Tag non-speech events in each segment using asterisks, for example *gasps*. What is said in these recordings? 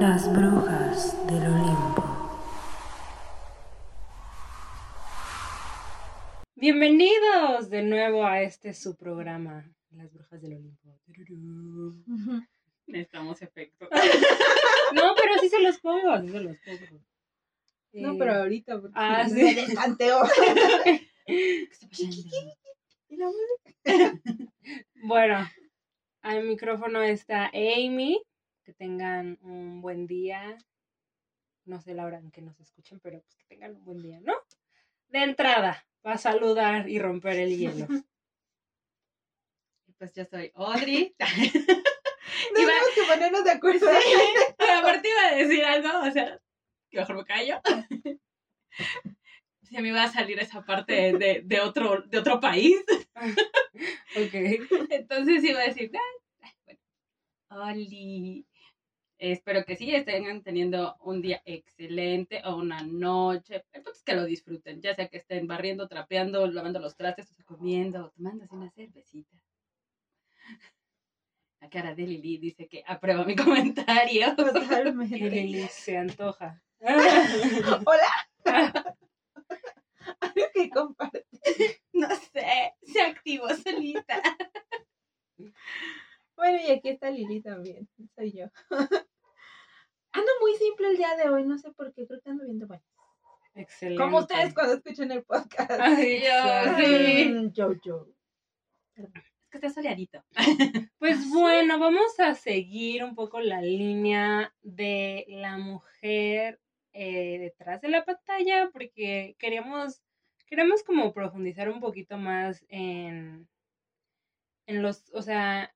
Las brujas del Olimpo. Bienvenidos de nuevo a este su programa, Las brujas del Olimpo. Necesitamos efectos. *laughs* No, pero sí se los pongo, sí se los pongo. No, Eh, pero ahorita. porque ah, me sí. *laughs* Y la música. *laughs* Bueno, al micrófono está Amy. Que tengan un buen día. No sé la hora en que nos escuchen, pero pues que tengan un buen día, ¿no? De entrada, para saludar y romper el hielo. *laughs* Pues yo soy Audrey. *laughs* *laughs* No Iba- tenemos que ponernos de acuerdo. Pero aparte iba a decir algo, o sea, que mejor me callo. Se me iba a salir esa parte de, de- otro, de otro país. Ok. Entonces iba a decir, "Ay, ay, bueno, Oli. Espero que sí estén teniendo un día excelente o una noche. Que lo disfruten, ya sea que estén barriendo, trapeando, lavando los trastes, o comiendo, o tomándose una cervecita. La cara de Lili dice que aprueba mi *laughs* comentario. Totalmente. Lili se antoja. *laughs* Hola. *laughs* Algo que compartir. No sé, se activó solita. Bueno, y aquí está Lili también. Soy yo. *laughs* Ando muy simple el día de hoy. No sé por qué. Creo que ando bien de bueno. Excelente. Como ustedes cuando escuchan el podcast. Ay, Yo, *laughs* sí. Yo, yo. Es que está soleadito. *laughs* Pues bueno, vamos a seguir un poco la línea de la mujer eh, detrás de la pantalla porque queríamos, queremos como profundizar un poquito más en, en los, o sea,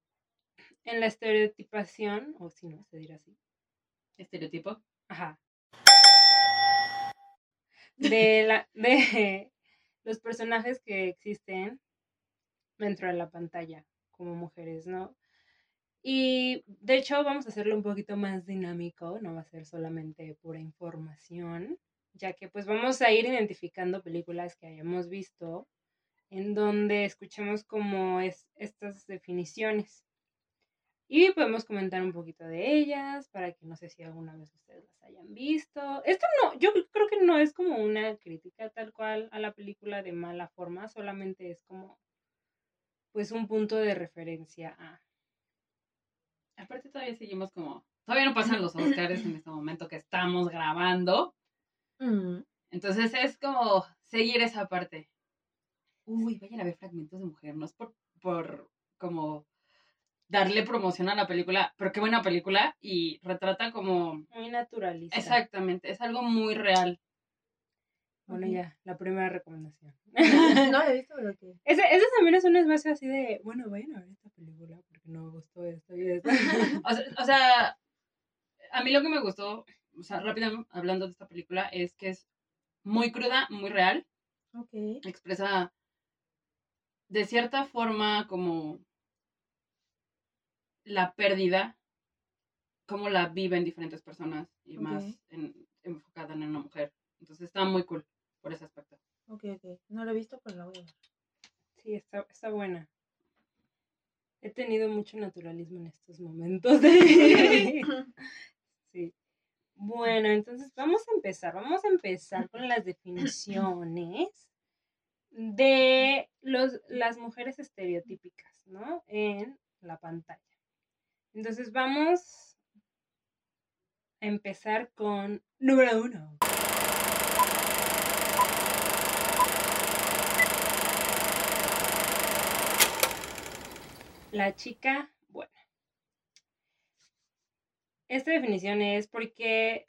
en la estereotipación, o si no se dirá así, Estereotipo. ajá, de la, *laughs* de los personajes que existen dentro de la pantalla como mujeres, ¿no? Y de hecho vamos a hacerlo un poquito más dinámico, no va a ser solamente pura información, ya que pues vamos a ir identificando películas que hayamos visto en donde escuchemos como es estas definiciones. Y podemos comentar un poquito de ellas para que no sé si alguna vez ustedes las hayan visto. Esto no, yo creo que no es como una crítica tal cual a la película de mala forma, solamente es como pues un punto de referencia a Aparte todavía seguimos como... Todavía no pasan los Oscars en este momento que estamos grabando. Mm. Entonces es como seguir esa parte. Uy, vayan a ver fragmentos de mujer. No es por, por como darle promoción a la película, pero qué buena película y retrata como... muy naturalista. Exactamente, es algo muy real. Bueno, ya, la primera recomendación. *laughs* No lo *laughs* he visto, pero que. Ese, ese también es un espacio así de, bueno, vayan a ver esta película porque no me gustó esto y esto. *laughs* O sea, o sea, a mí lo que me gustó, o sea, rápido hablando de esta película, es que es muy cruda, muy real. Ok. expresa de cierta forma como la pérdida, cómo la viven diferentes personas y más en- enfocada en una mujer. Entonces está muy cool por ese aspecto. Ok, ok. No lo he visto, pero lo voy a ver. Sí, está, está buena. He tenido mucho naturalismo en estos momentos. de- *laughs* *laughs* Sí. Bueno, entonces vamos a empezar. Vamos a empezar con las definiciones de los, las mujeres estereotípicas, ¿no? En la pantalla. Entonces vamos a empezar con número uno. La chica buena. Esta definición es porque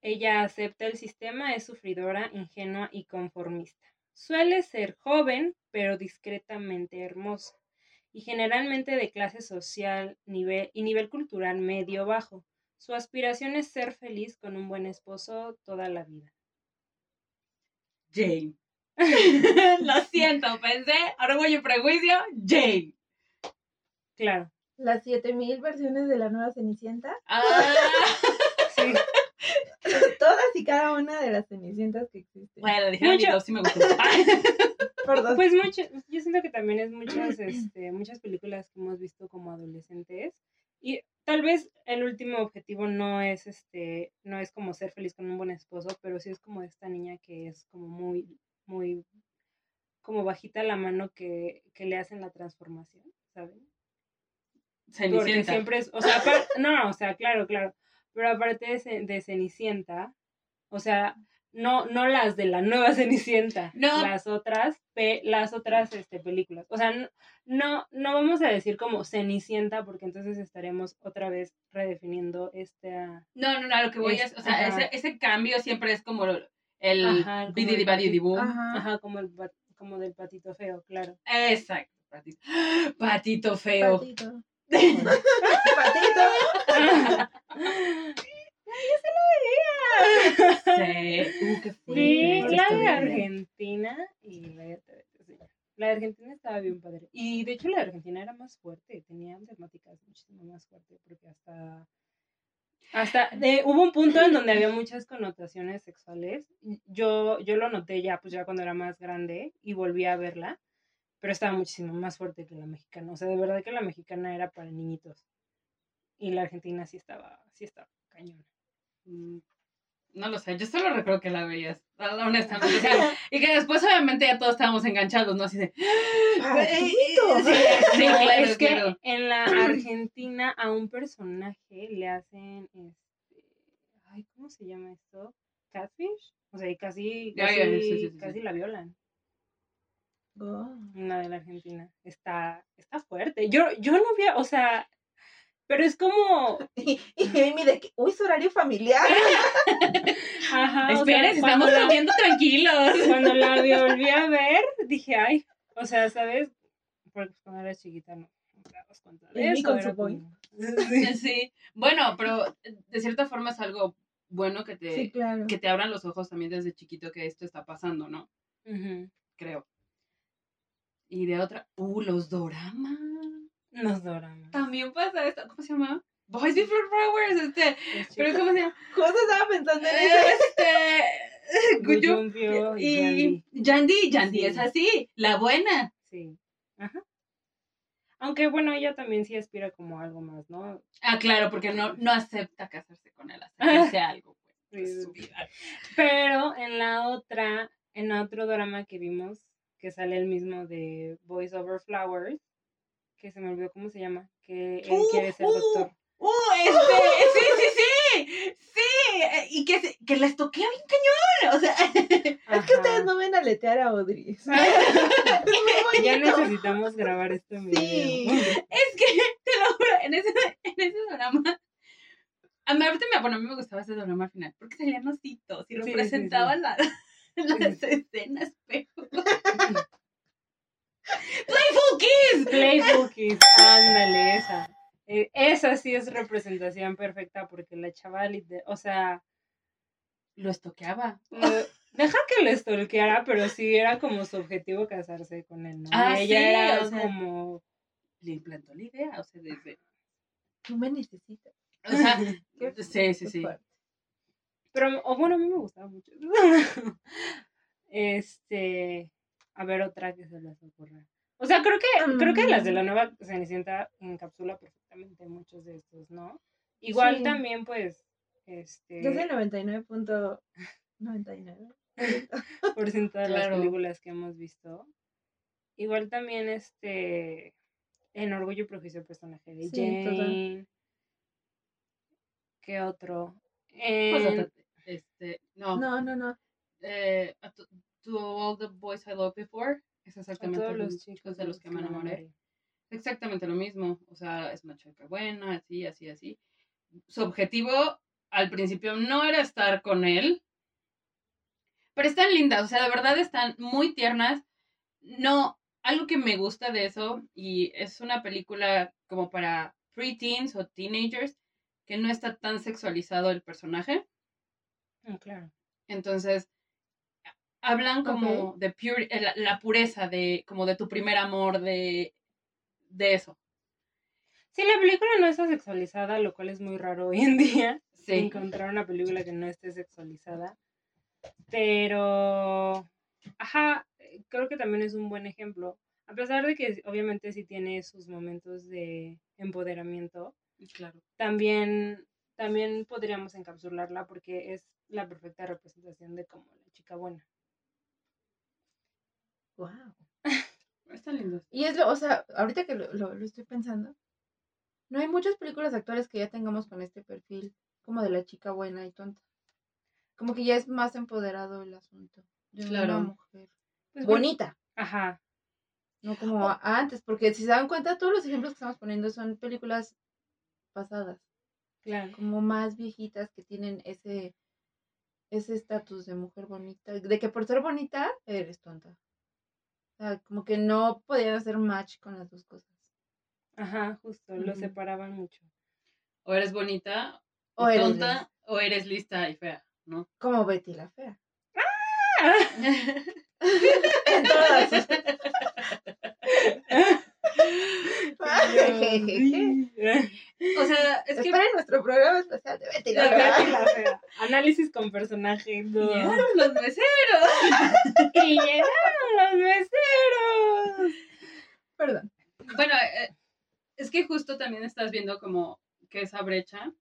ella acepta el sistema, es sufridora, ingenua y conformista. Suele ser joven, pero discretamente hermosa, y generalmente de clase social nivel, y nivel cultural medio bajo. Su aspiración es ser feliz con un buen esposo toda la vida. Jane. *laughs* Lo *laughs* siento, pensé, orgullo y prejuicio, Jane. Claro. Las 7000 versiones de la nueva Cenicienta. Ah, *laughs* Sí. *laughs* Todas y cada una de las Cenicientas que existen. bueno, dijeron Mucho- sí me gustó. *laughs* Por dos. Pues mucho, yo siento que también es muchas, este, muchas películas que hemos visto como adolescentes Y tal vez el último objetivo no es este, no es como ser feliz con un buen esposo, pero sí es como esta niña que es como muy, muy, como bajita la mano que, que le hacen la transformación, ¿saben? Porque Cenicienta. siempre es, o sea, no, o sea, claro, claro, pero aparte de, de Cenicienta, o sea, no, no las de la nueva *laughs* Cenicienta, No. las otras, pe- las otras este, películas, o sea, no, no, no vamos a decir como Cenicienta, porque entonces estaremos otra vez redefiniendo esta, No, no, no, a lo que voy Es- es, o sea, ese, ese cambio siempre es como el Ajá, como bididi el badidi boom. Ajá. ajá, como el pat- como del patito feo, claro. Exacto, patito. *gasps* Patito feo. Patito. Patito. Sí. Uh, qué Sí, Sí, fuerte. la de. Argentina y la de. La de Argentina estaba bien padre. Y de hecho la de Argentina era más fuerte, tenía temáticas muchísimo más fuertes porque hasta hasta de- hubo un punto en donde había muchas connotaciones sexuales. Yo yo lo noté ya pues ya cuando era más grande y volví a verla, pero estaba muchísimo más fuerte que la mexicana. O sea, de verdad que la mexicana era para niñitos. Y la argentina sí estaba sí estaba cañona. Mm, No lo sé, yo solo recuerdo que la veías, *laughs* honestamente. o sea, *laughs* y que después, obviamente, ya todos estábamos enganchados, ¿no? Así de. Patito. *laughs* Sí, sí, No, claro, es que claro. en la *clears throat* Argentina a un personaje le hacen este ay, ¿cómo se llama esto? Catfish, o sea, y casi Ya, casi, ya, sí, sí, sí, casi sí. la violan. Oh. Una de la Argentina. Está está fuerte. Yo yo no vi, o sea, pero es como *laughs* Y, y Amy de que, uy, su horario familiar. *laughs* ajá, o sea, Esperen, si cuando estamos la- comiendo tranquilos. *laughs* cuando la volví a ver, dije, ay, o sea, ¿sabes? Porque cuando eras chiquita no, no te dabas cuenta de Amy eso. con era su boy. como- Sí. Bueno, pero de cierta forma es algo bueno que te, Sí, claro. que te abran los ojos también desde chiquito que esto está pasando, ¿no? Creo. Y de otra, uh, los doramas. Nos doramos. También pasa esto, ¿cómo se llama? Boys Before Flowers, este, pero ¿cómo se llama? Justo estaba pensando en eso. Este, Guyu- Guyumpio y y Yandy. Yandy, Sí. es así, la buena. Sí. Ajá. Aunque bueno, ella también sí aspira como a algo más, ¿no? Ah, claro, porque no, no acepta casarse con él, aceptarse algo, pues, de su vida. Pero en la otra, en otro drama que vimos, que sale el mismo de Boys Over Flowers, que se me olvidó cómo se llama, que él Uh, quiere ser uh, doctor. ¡Uh, este! *laughs* ¡Sí, sí, sí! ¡Sí! eh, Y que, se- que les toqué bien cañón. O sea, *laughs* Es que ustedes no ven aletear a Audrey. Es *laughs* muy Ya necesitamos grabar esto en video. Sí. es que, te lo juro, en ese, en ese drama. A mí, ahorita me, bueno, a mí me gustaba ese drama al final, porque salían ositos y Sí, sí, representaban la- *laughs* las escenas, pero. *laughs* ¡Playful Kiss! Playful Kiss, ándale, esa. Eh, esa sí es representación perfecta porque la chava, lite- o sea, Lo estoqueaba. eh, deja que le stalkeara, pero sí era como su objetivo casarse con él, ¿no? Ah, Y ella sí, era o sea, como... Le implantó la idea, o sea, desde. Tú me necesitas. *laughs* O sea, sí, sí, sí. fuerte. Pero, o bueno, a mí me gustaba mucho. *laughs* este, a ver otra que se les ocurra. O sea, creo que, creo que las de la nueva Cenicienta encapsula perfectamente muchos de estos, ¿no? Igual Sí. también, pues, este, Yo soy 99.99. *laughs* por ciento de las películas que hemos visto. Igual también, este, en Orgullo y Prejuicio personaje de Sí, total. Jane. ¿Qué otro? Pues, En- otra- este, no, No, no, no. eh, to, to all the boys I loved before, es a exactamente todos los mismo, chicos de los que me enamoré. Exactamente lo mismo, o sea, es una chica buena, así, así, así. Su objetivo al principio no era estar con él, pero están lindas, o sea, de verdad están muy tiernas. No, algo que me gusta de eso, y es una película como para preteens o teenagers, que no está tan sexualizado el personaje. Mm, Claro. Entonces, hablan como de pure, eh, la, la pureza de, como de tu primer amor, de, de eso. Sí, la película no está sexualizada, lo cual es muy raro hoy en día. *laughs* Sí. Encontrar una película que no esté sexualizada. Pero, ajá, eh, creo que también es un buen ejemplo. A pesar de que obviamente sí tiene sus momentos de empoderamiento, Claro. también, también podríamos encapsularla porque es la perfecta representación de como la chica buena. Wow. *laughs* Está lindo. Y es lo, o sea, ahorita que lo, lo, lo estoy pensando, no hay muchas películas actuales que ya tengamos con este perfil, como de la chica buena y tonta. Como que ya es más empoderado el asunto de Claro. una mujer Pues, bueno, bonita, Ajá, no como antes, porque si se dan cuenta, todos los ejemplos que estamos poniendo son películas pasadas, claro. como más viejitas que tienen ese ese estatus de mujer bonita, de que por ser bonita eres tonta. O sea, como que no podían hacer match con las dos cosas. Ajá, justo, lo Ujú. separaban mucho. O eres bonita, o, O eres tonta, o eres lista y fea, ¿no? Como Betty la fea. *laughs* En todas *laughs* *laughs* o sea, es que Esperen nuestro programa especial de Betty la La fea. Betty la fea. *laughs* Análisis con personaje. no. llegaron los meseros. *laughs* Y llegaron los meseros. Perdón. Bueno, eh, es que justo también estás viendo como que esa brecha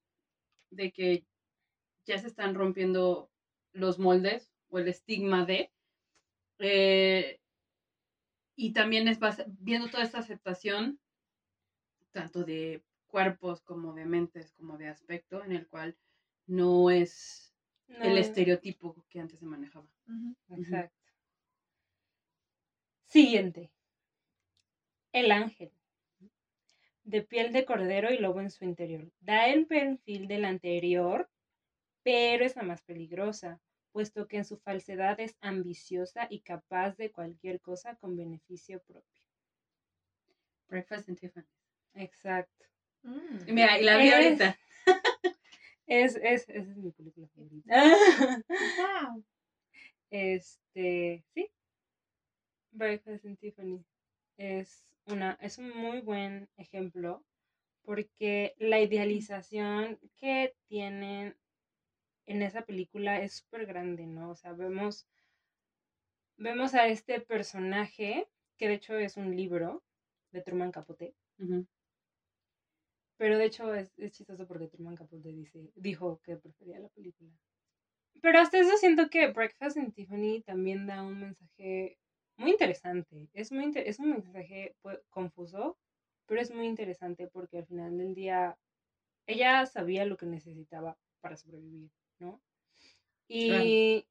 de que ya se están rompiendo los moldes o el estigma de. eh, y también es viendo toda esta aceptación, tanto de cuerpos como de mentes, como de aspecto, en el cual no es el estereotipo que antes se manejaba. Exacto. Siguiente. El ángel. De piel de cordero y lobo en su interior. Da el perfil del anterior, pero es la más peligrosa, puesto que en su falsedad es ambiciosa y capaz de cualquier cosa con beneficio propio. Breakfast and Tiffany. Exacto. Mm. Y Mira, y la vi Es- ahorita. *laughs* Es, es, esa es mi película favorita. Wow. Este, sí. Breakfast in Tiffany es una es un muy buen ejemplo porque la idealización que tienen en esa película es súper grande, ¿no? O sea, vemos vemos a este personaje que de hecho es un libro de Truman Capote, pero de hecho es, es chistoso porque Truman Capote dice, dijo que prefería la película. Pero hasta eso siento que Breakfast in Tiffany también da un mensaje muy interesante. Es, muy inter- es un mensaje pues, confuso, pero es muy interesante porque al final del día ella sabía lo que necesitaba para sobrevivir, ¿no? Y,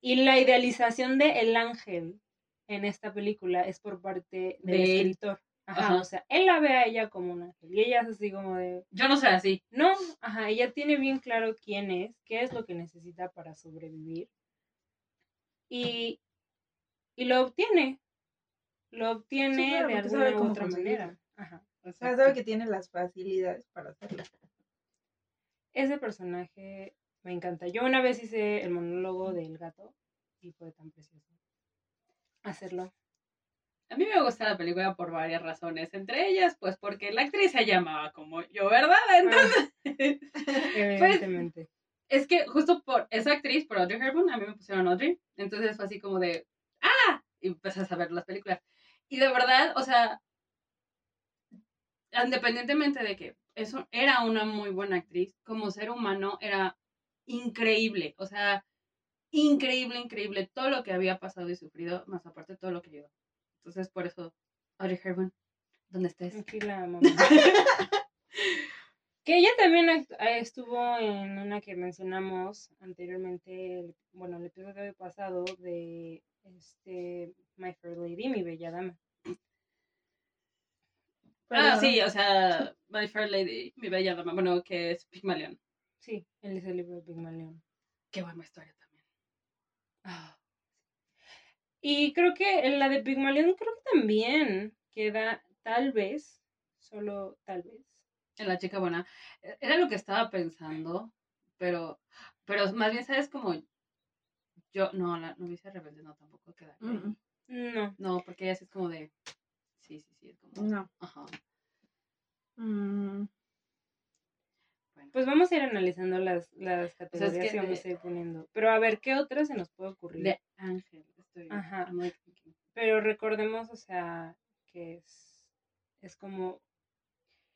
y la idealización de el ángel en esta película es por parte del De escritor. Ajá, Ajá. o sea, él la ve a ella como un ángel y ella es así como de, Yo no soy así. no, ajá, ella tiene bien claro quién es, qué es lo que necesita para sobrevivir. Y, y lo obtiene. Lo obtiene Sí, claro, de alguna u otra manera. Ajá. O sea, sabe que tiene las facilidades para hacerlo. Ese personaje me encanta. Yo una vez hice el monólogo del gato y fue tan precioso hacerlo. A mí me gusta la película por varias razones, entre ellas, pues porque la actriz se llamaba como yo, ¿verdad? Entonces, *laughs* Evidentemente. es que justo por esa actriz, por Audrey Hepburn, a mí me pusieron Audrey, entonces fue así como de, ¡ah! Y empezas a ver las películas. Y de verdad, o sea, independientemente de que eso era una muy buena actriz, como ser humano era increíble, o sea, increíble, increíble todo lo que había pasado y sufrido, más aparte todo lo que ayudó. Entonces, por eso, Audrey Hepburn, ¿dónde estés? Aquí la *laughs* amamos. que ella también eh, estuvo en una que mencionamos anteriormente, bueno, el episodio pasado de este My Fair Lady, mi bella dama. Ah, sí, o sea, My Fair Lady, mi bella dama, bueno, que es Pygmalion. Sí, él es el libro de Pygmalion. Qué buena historia también. Ah. Y creo que en la de Pygmalion creo que también queda tal vez, solo tal vez. En la chica buena. E- Era lo que estaba pensando, pero, pero más bien, ¿sabes? Como yo, no, la novicia rebelde no tampoco queda. Mm, No, No, porque ella sí es como de, sí, sí, sí, es como, No. ajá. Mm. Pues vamos a ir analizando las, las categorías que que vamos de- a ir poniendo. Pero a ver, ¿qué otras se nos puede ocurrir? De Ángel, estoy, Ajá. Thinking. Pero recordemos, o sea, que es, es como...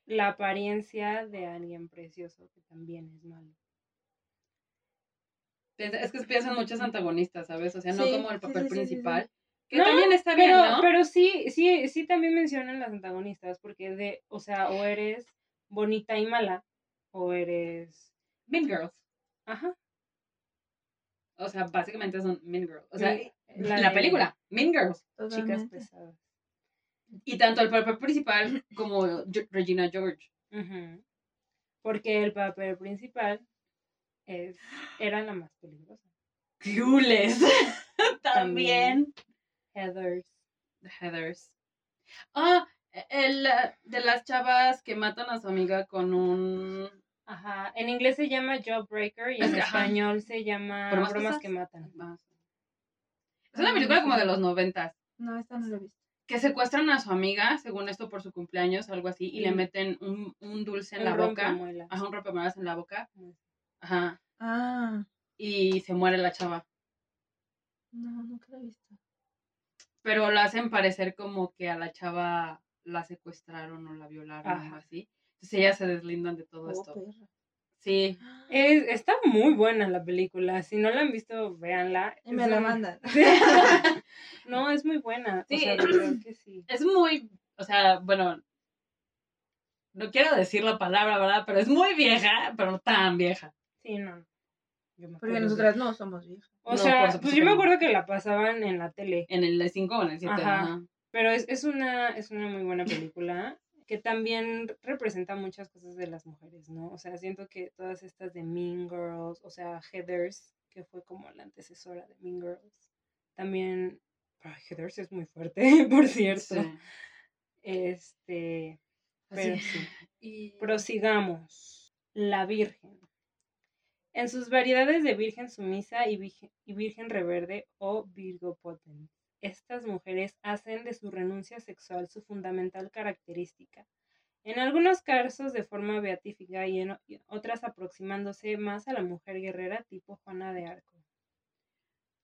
la apariencia de alguien precioso, que también es malo. Es que piensan muchos antagonistas, ¿sabes? O sea, no Sí, como el papel sí, sí. principal. Que No, también está bien, Pero, ¿no? pero sí, sí, sí también mencionan las antagonistas, porque de, o sea, o eres bonita y mala, o eres, Mean Girls. ajá, O sea, básicamente son Mean Girls. O sea, Sí, la, la de- película, Mean Girls. chicas pesadas. Y tanto el papel principal como Regina George. Ujú. Porque el papel principal es, era la más peligrosa. Clueless. *laughs* También. Heathers. The Heathers. Ah, el eh, de las chavas que matan a su amiga con un. Ajá, en inglés se llama Jawbreaker y en ajá. español se llama ¿Bromas Bromas que matan. Ah, Es una película como de los noventas. No, esta no la he visto. Que secuestran a su amiga, según esto por su cumpleaños, algo así, y le meten un, un dulce en Un la boca. Ajá, un rompemuelas en la boca. Ajá. Ah, Y se muere la chava. no, nunca la he visto. Pero la hacen parecer como que a la chava la secuestraron o la violaron o algo Ajá. así. Entonces ellas se deslindan de todo Oh, esto. perra. Sí. *gasps* Es, está muy buena la película. Si no la han visto, véanla. Y me Es la un- mandan. *laughs* *laughs* no, es muy buena. Sí. O sea, verdad que sí. Es muy, o sea, bueno, no quiero decir la palabra, ¿verdad? Pero es muy vieja, pero no tan vieja. Sí, no. Yo me Porque de- nosotras no somos viejas. O No, sea, pues yo me acuerdo que la pasaban en la tele. En el 5 o en el 7. Ajá. Ajá. Pero es, es, una, es una muy buena película que también representa muchas cosas de las mujeres, ¿no? O sea, siento que todas estas de Mean Girls, o sea, Heathers, que fue como la antecesora de Mean Girls, también... Heathers es muy fuerte, *laughs* por cierto. Sí. Este... Pero sí. *laughs* Y Prosigamos. La Virgen. En sus variedades de Virgen sumisa y Virgen, y virgen reverde o Virgo potens. Estas mujeres hacen de su renuncia sexual su fundamental característica. En algunos casos de forma beatífica y en otras aproximándose más a la mujer guerrera tipo Juana de Arco.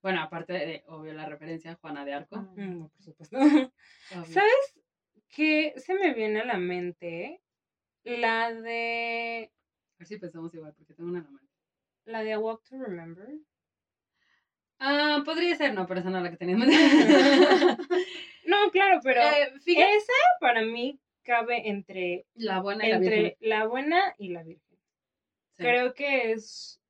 Bueno, aparte de, obvio, la referencia a Juana de Arco. Mm, por supuesto. *laughs* obvio. ¿Sabes qué se me viene a la mente? La de A ver si pensamos igual, porque tengo una en la mente. la de A Walk to Remember. Ah, podría ser, no, pero esa no es la que tenía *laughs* en mente. No, claro, pero Eh, fíjate, esa para mí cabe entre, la buena y la entre virgen. la buena y la virgen. Sí. Creo que es,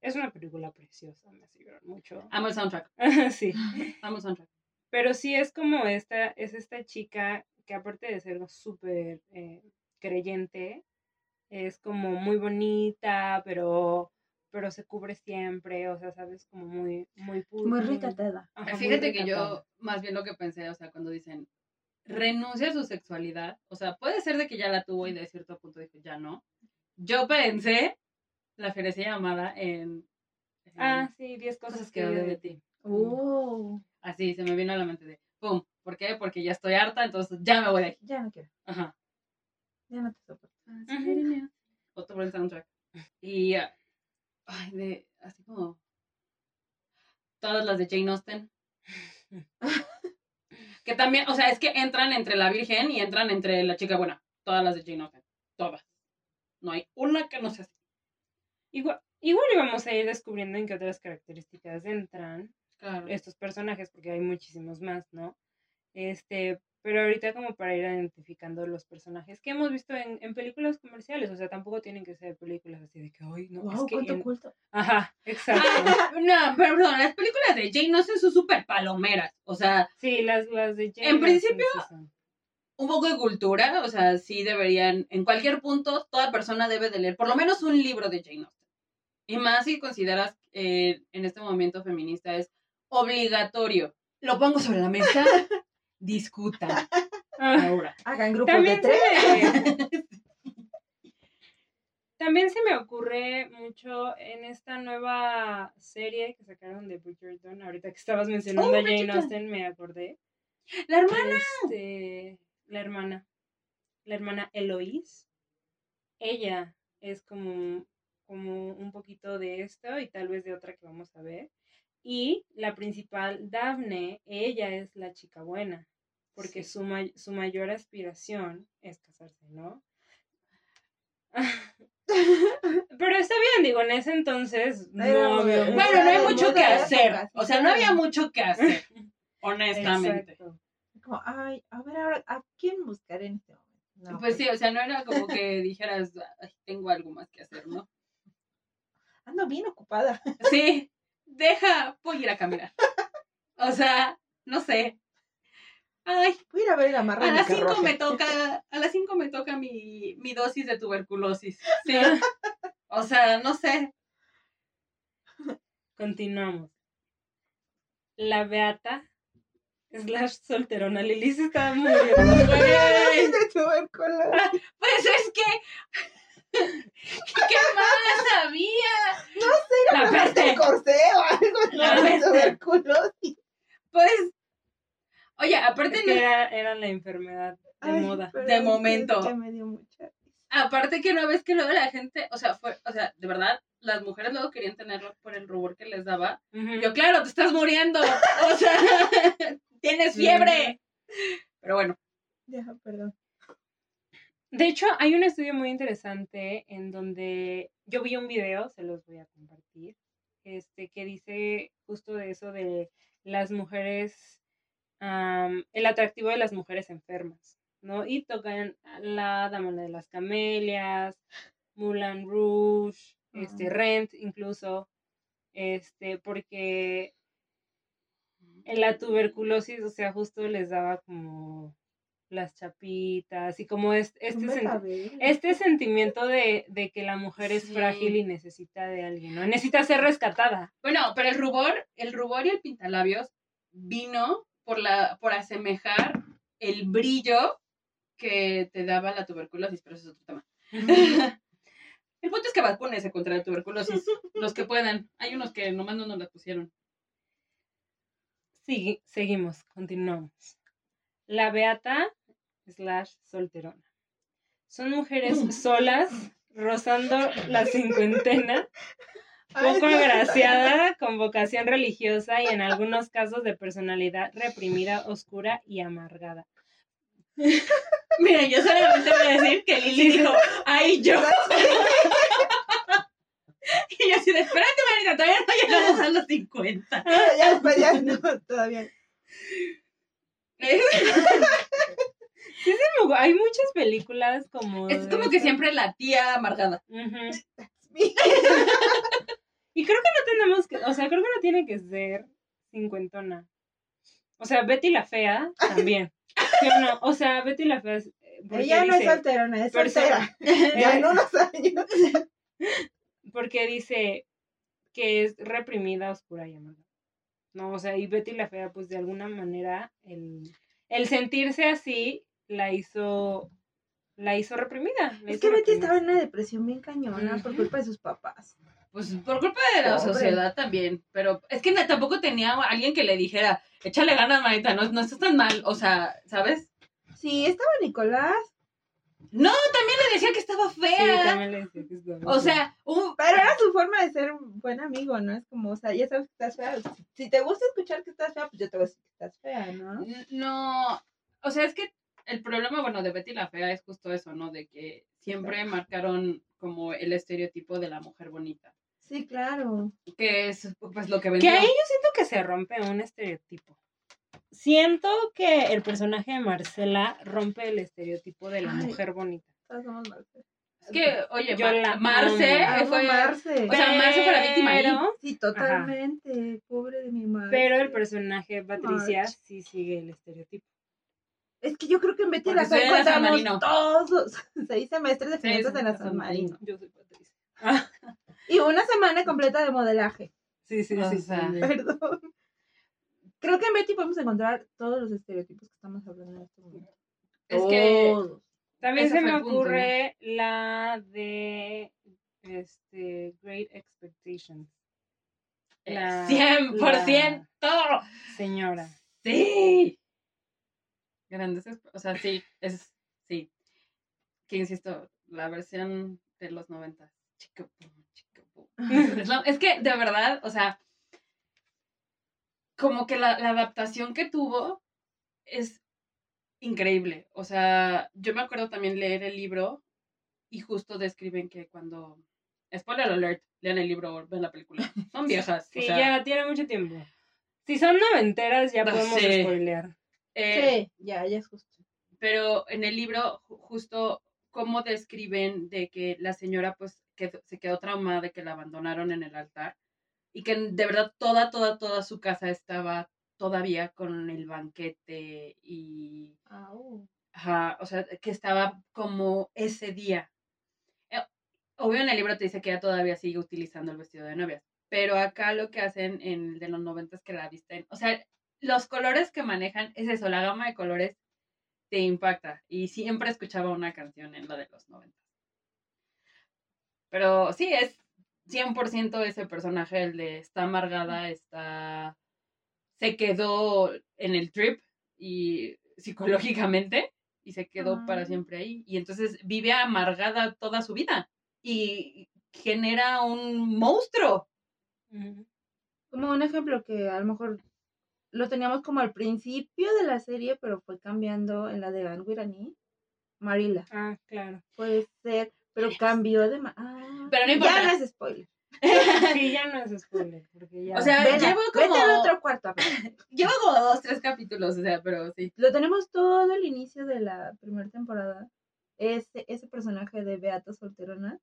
es una película preciosa, me llorar mucho. Amo el soundtrack. *laughs* sí, *laughs* Amo el soundtrack. pero sí es como esta, es esta chica que aparte de ser súper eh, creyente, es como muy bonita, pero, pero se cubre siempre, o sea, sabes, como muy, muy pu- Muy recatada. ajá, muy Fíjate que yo, más bien lo que pensé, o sea, cuando dicen renuncia a su sexualidad, o sea, puede ser de que ya la tuvo y de cierto punto dijo ya no. Yo pensé la ferecía llamada en, en Ah, sí, 10 cosas, cosas que odio de ti. Oh, Así se me vino a la mente de pum. ¿Por qué? Porque ya estoy harta, entonces ya me voy de aquí. ya no quiero. Ajá. Ya no te soporto. Ujú. Otro buen soundtrack. Y, ah, ay, de, así como todas las de Jane Austen. *laughs* que también, o sea, es que entran entre la Virgen y entran entre la chica buena. Todas las de Jane Austen. Todas. No hay una que no sea así. Igual, igual íbamos a ir descubriendo en qué otras características entran Claro. estos personajes, porque hay muchísimos más, ¿no? Este, pero ahorita como para ir identificando los personajes que hemos visto en, en películas comerciales, o sea, tampoco tienen que ser películas así de que, ay, no, wow, es que... cuánto en-". culto. Ajá, exacto. Ah, *laughs* no, perdón, las películas de Jane Austen son súper palomeras. O sea, Sí, las, las de Jane En principio, son. un poco de cultura, o sea, sí deberían, en cualquier punto, toda persona debe de leer por lo menos un libro de Jane Austen. Y más si consideras que en este movimiento feminista es obligatorio. Lo pongo sobre la mesa, *laughs* discutan *laughs* Ah, ahora. Hagan grupos de también, tres. se me, *laughs* también se me ocurre mucho en esta nueva serie que sacaron de Bridgerton, ahorita que estabas mencionando Oh, a Jane. Austen, me acordé. La hermana. Este, la hermana, la hermana Eloise, ella es como, como un poquito de esto y tal vez de otra que vamos a ver. Y la principal, Daphne, ella es la chica buena, porque Sí. su, may- su mayor aspiración es casarse, ¿no? *laughs* Pero está bien, digo, en ese entonces no había Bueno, no hay mucho que hacer. O sea, no había mucho que hacer, honestamente. Exacto. Como, ay, a ver ahora, ¿a quién buscar en este momento? No, Pues sí, o sea, no era como que dijeras, "Ay, tengo algo más que hacer, ¿no? *laughs* Ando bien ocupada. Sí, deja, voy a ir a caminar. *laughs* O sea, no sé. Ay, Voy a ir a ver la marra a las 5 carruaje. me toca, a las 5 me toca mi, mi dosis de tuberculosis. Sí. *laughs* O sea, no sé. Continuamos. La beata slash solterona. Lili se estaba muriendo. *laughs* Pues es que. ¿Qué más había? La ¿Compraste peste. el corsé o algo? La No, de peste. tuberculosis. Pues. Oye, aparte Es que era, era la enfermedad de Ay, moda. De es momento. que me dio mucha risa. Aparte que no ves que luego la gente, o sea, fue, o sea, de verdad, las mujeres luego querían tenerlo por el rubor que les daba. Yo, claro, te estás muriendo. *laughs* O sea, *laughs* tienes fiebre. Pero bueno, Ya, perdón. De hecho, hay un estudio muy interesante en donde yo vi un video, se los voy a compartir, este, que dice justo de eso de las mujeres, el atractivo de las mujeres enfermas, ¿no? Y tocan la Dama de las Camelias, Moulin Rouge, este. Rent incluso, este, porque en la tuberculosis, o sea, justo les daba como las chapitas y como es, este, senti- este sentimiento de, de que la mujer es Sí. frágil y necesita de alguien, ¿no? Necesita ser rescatada. bueno, pero el rubor, el rubor y el pintalabios vino por la, por asemejar el brillo que te daba la tuberculosis, pero eso es otro tema. *laughs* El punto es que vacúnense contra la tuberculosis, los que puedan. Hay unos que nomás no nos la pusieron. Sigui- seguimos, continuamos. La beata slash solterona. Son mujeres *laughs* solas, rozando la cincuentena, *laughs* poco agraciada, con vocación religiosa y en algunos casos de personalidad reprimida, oscura y amargada. *laughs* Miren, yo solamente voy a decir que Lili dijo, ¡ay, yo! y yo así de, espérate, Marita, todavía no llegamos a los 50. Ya, ya no, todavía. Hay muchas películas como... Es como que siempre la tía amargada. *laughs* Y creo que no tenemos que, o sea, creo que no tiene que ser cincuentona. O sea, Betty la fea también. ¿Sí o no? O sea, Betty la fea es, eh, Ella no es solterona, es soltera. *laughs* Ya en unos años. *laughs* porque dice que es reprimida, oscura y amarga. No, o sea, y Betty la fea, pues de alguna manera el, el sentirse así la hizo la hizo reprimida. la Es hizo que Betty reprimida. estaba en una depresión bien cañona por culpa de sus papás. Pues por culpa de la Pobre. sociedad también. Pero es que tampoco tenía alguien que le dijera, échale ganas, Marita, no, no estás tan mal. O sea, ¿sabes? Sí, estaba Nicolás, No, también le decía que estaba Sí, fea. también le decía que estaba o fea. sea, un, pero era su forma de ser un buen amigo, ¿no? Es como, o sea, ya sabes que estás fea. Si te gusta escuchar que estás fea, pues yo te voy a decir que estás fea, ¿no? No, o sea, es que el problema, bueno, de Betty la Fea es justo eso, ¿no? De que siempre marcaron como el estereotipo de la mujer bonita, Sí, claro. que es pues lo que Que vendió. ahí yo siento que se rompe un estereotipo. Siento que el personaje de Marcela rompe el estereotipo de la Ay. mujer bonita. Todas somos Marce. Es que, oye, Yo la Marce amo. fue... Marce. O sea, Marce fue la víctima ahí. Pero- Sí, totalmente. Pobre de mi madre. Pero el personaje Patricia March. sí sigue el estereotipo. Es que yo creo que en Betty la San encontramos todos los *laughs* seis semestres de finanzas sí, en la San San Marino. Yo soy Patricia. *laughs* Y una semana completa de modelaje. Sí, sí, O sí. sea, sí. Perdón. *laughs* Creo que en Betty podemos encontrar todos los estereotipos que estamos hablando en este momento. Es que Todos. También Ese se me punto, ocurre la de este Great Expectations. La- 100%. la señora. Sí. Grandes, o sea, sí, es, sí. Que insisto, la versión de los 90. Chica, pum, chica, pum. *laughs* Es, que, de verdad, o sea, como que la, la adaptación que tuvo es increíble. O sea, yo me acuerdo también leer el libro y justo describen que cuando... Spoiler alert, lean el libro o ven la película. Son viejas. Sí, o sea, ya tiene mucho tiempo. Si son noventeras, ya No podemos sé. spoilear. Eh, Sí, ya, ya es justo. pero en el libro ju- justo cómo describen de que la señora pues quedó- se quedó traumada de que la abandonaron en el altar y que de verdad toda, toda, toda su casa estaba todavía con el banquete y, ajá, o sea, que estaba como ese día. Eh, Obvio en el libro te dice que ella todavía sigue utilizando el vestido de novia, pero acá lo que hacen en el de los 90 es que la visten, o sea, los colores que manejan es eso, la gama de colores te impacta. Y siempre escuchaba una canción en la de los 90. Pero sí, es 100% ese personaje, el de está amargada, está... se quedó en el trip y psicológicamente y se quedó para Ah. siempre ahí. Y entonces vive amargada toda su vida y genera un monstruo. Como un ejemplo que a lo mejor lo teníamos como al principio de la serie, pero fue cambiando en la de Anne Wirani. Marila, Ah, claro. puede ser, pero cambió de... Ah, Pero no importa. Ya no es spoiler. *laughs* Sí, ya no es spoiler, porque ya... O sea, llevo vete como- al otro cuarto. a ver. *laughs* Llevo como dos, tres capítulos, o sea, pero sí. Lo tenemos todo el inicio de la primera temporada. Ese, ese personaje de Beata Solterona.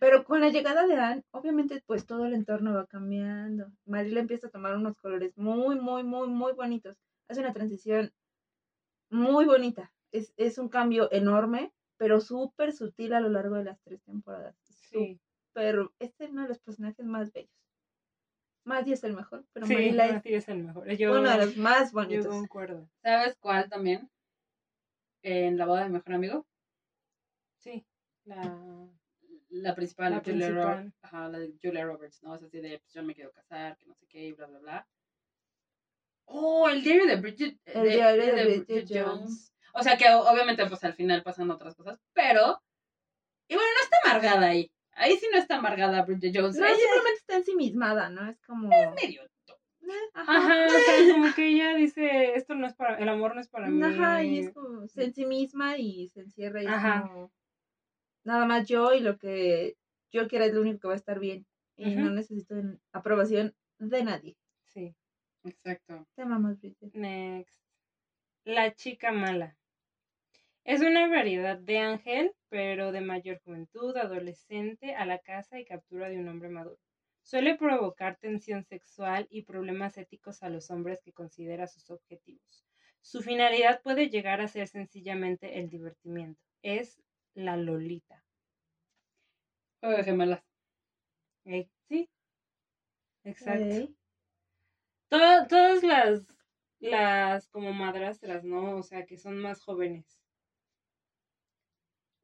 Pero con la llegada de Anne, obviamente, pues todo el entorno va cambiando. Marila empieza a tomar unos colores muy, muy, muy, muy bonitos. Hace una transición muy bonita. Es, es un cambio enorme, pero súper sutil a lo largo de las tres temporadas. Sí, Pero este es uno de los personajes más bellos. Maddie es el mejor, pero sí, Marila es es el mejor. Yo, uno de los más yo bonitos. concuerdo. ¿Sabes cuál también? En la boda de mejor amigo. Sí, la... La principal, La Julia principal. Roberts. Ajá, la de Julia Roberts, ¿no? Es así de, pues yo me quiero casar, que no sé qué, y bla, bla, bla. Oh, el diario de Bridget. El diario de Bridget Jones. O sea que obviamente pues al final pasan otras cosas, pero... Y bueno, no está amargada ahí. Ahí sí no está amargada Bridget Jones. No, Ella simplemente está ensimismada, ¿no? Es como... es medio... to- Ajá, o sea, como que ella dice, esto no es para, el amor no es para mí. Ajá, y es como se en sí misma y se encierra y es Ajá. como nada más yo y lo que yo quiera es lo único que va a estar bien. Y no necesito aprobación de nadie. Sí, Exacto. Te amamos, Bridget. next. La chica mala. Es una variedad de ángel, pero de mayor juventud, adolescente, a la casa y captura de un hombre maduro. Suele provocar tensión sexual y problemas éticos a los hombres que considera sus objetivos. Su finalidad puede llegar a ser sencillamente el divertimiento. Es la Lolita. Juego de gemelas. Eh, sí, exacto. Todas las, las como madrastras, ¿no? O sea, que son más jóvenes.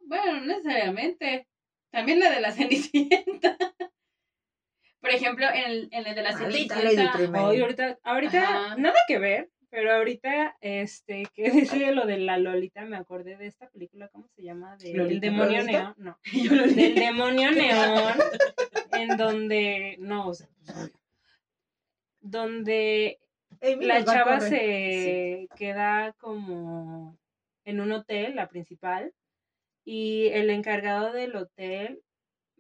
Bueno, no necesariamente. También la de la *laughs* Cenicienta. Por ejemplo, en el, en el de la Maldita Cenicienta. Ahorita, ahorita, Ajá. nada que ver, pero ahorita, este, que *laughs* dice lo de la Lolita, me acordé de esta película, ¿cómo se llama? De El demonio ¿Lolita? neón, no, *laughs* del demonio *laughs* neón, en donde, no, o sea, donde Amy la chava se queda como en un hotel, la principal, y el encargado del hotel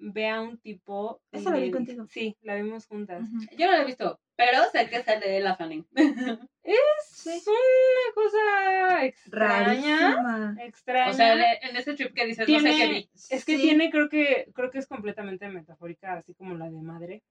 ve a un tipo. Esa la vi contigo. Sí, la vimos juntas. Yo no la he visto, pero sé que sale de la Fanning. *laughs* Es una cosa extraña. Rarísima. Extraña. O sea, en en ese trip que dices, no sé qué vi. es que Sí. tiene, creo que, creo que es completamente metafórica, así como la de madre.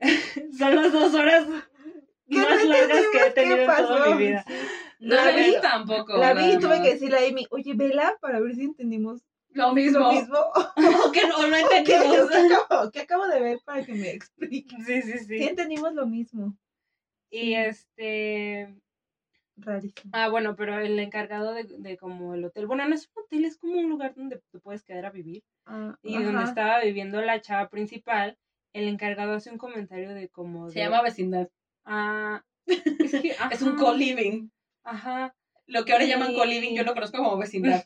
*laughs* Son las dos horas *laughs* más largas que he tenido en toda mi vida. Sí. No La la vi, vi tampoco. la vi y tuve que decirle a Amy, oye, vela para ver si entendimos Lo mismo. lo mismo. *laughs* O que no *laughs* ¿Qué, entendimos. ¿Qué acabo, qué acabo de ver para que me explique? Sí, sí, Sí sí. entendimos lo mismo. Y este. Rarísimo. Ah, bueno, pero el encargado de, de como el hotel. Bueno, no es un hotel, es como un lugar donde te puedes quedar a vivir. Ah, Y ajá. donde estaba viviendo la chava principal, el encargado hace un comentario de como. Se de, llama vecindad. Ah, es que. *laughs* Es un co-living. Ajá. Lo que ahora llaman co-living, yo lo conozco como vecindad.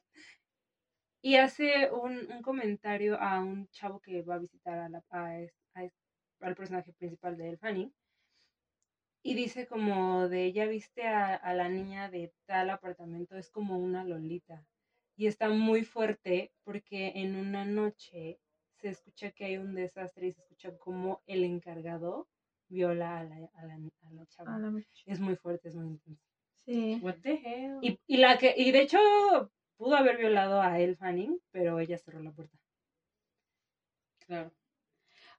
Y hace un, un comentario a un chavo que va a visitar a la, a al personaje principal de El Fanny. Y dice como de, ya viste a, a la niña de tal apartamento, es como una lolita. y está muy fuerte porque en una noche se escucha que hay un desastre y se escucha como el encargado viola a la, a la, a la chava. A la mecha. Es muy fuerte, es muy intenso. Sí. What the hell? Y, y la que, y de hecho pudo haber violado a Elle Fanning, pero ella cerró la puerta. Claro.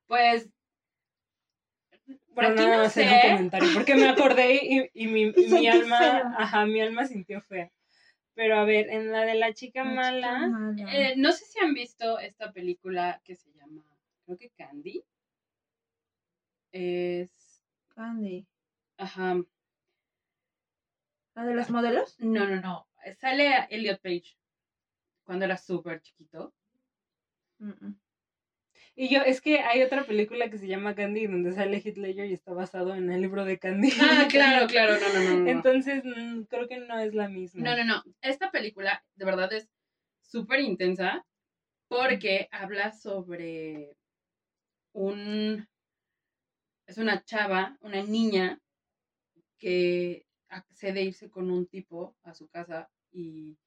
Pues. Por Pero aquí nada no sé. un comentario, porque me acordé y, y mi, *laughs* mi alma, ajá, mi alma sintió fea. Pero a ver, en la de la chica La chica mala, mala. Eh, no sé si han visto esta película que se llama, creo que Candy. Es, Candy. ajá, ¿La de los modelos? no, no, no. Sale Elliot Page cuando era súper chiquito. Mm, mm. y yo, es que hay otra película que se llama Candy, donde sale Heath Ledger y está basado en el libro de Candy. Ah, *laughs* claro, claro, no, no, no, no. Entonces, mm, creo que no es la misma. No, no, no. Esta película de verdad es súper intensa porque habla sobre un... Es una chava, una niña que accede a irse con un tipo a su casa y...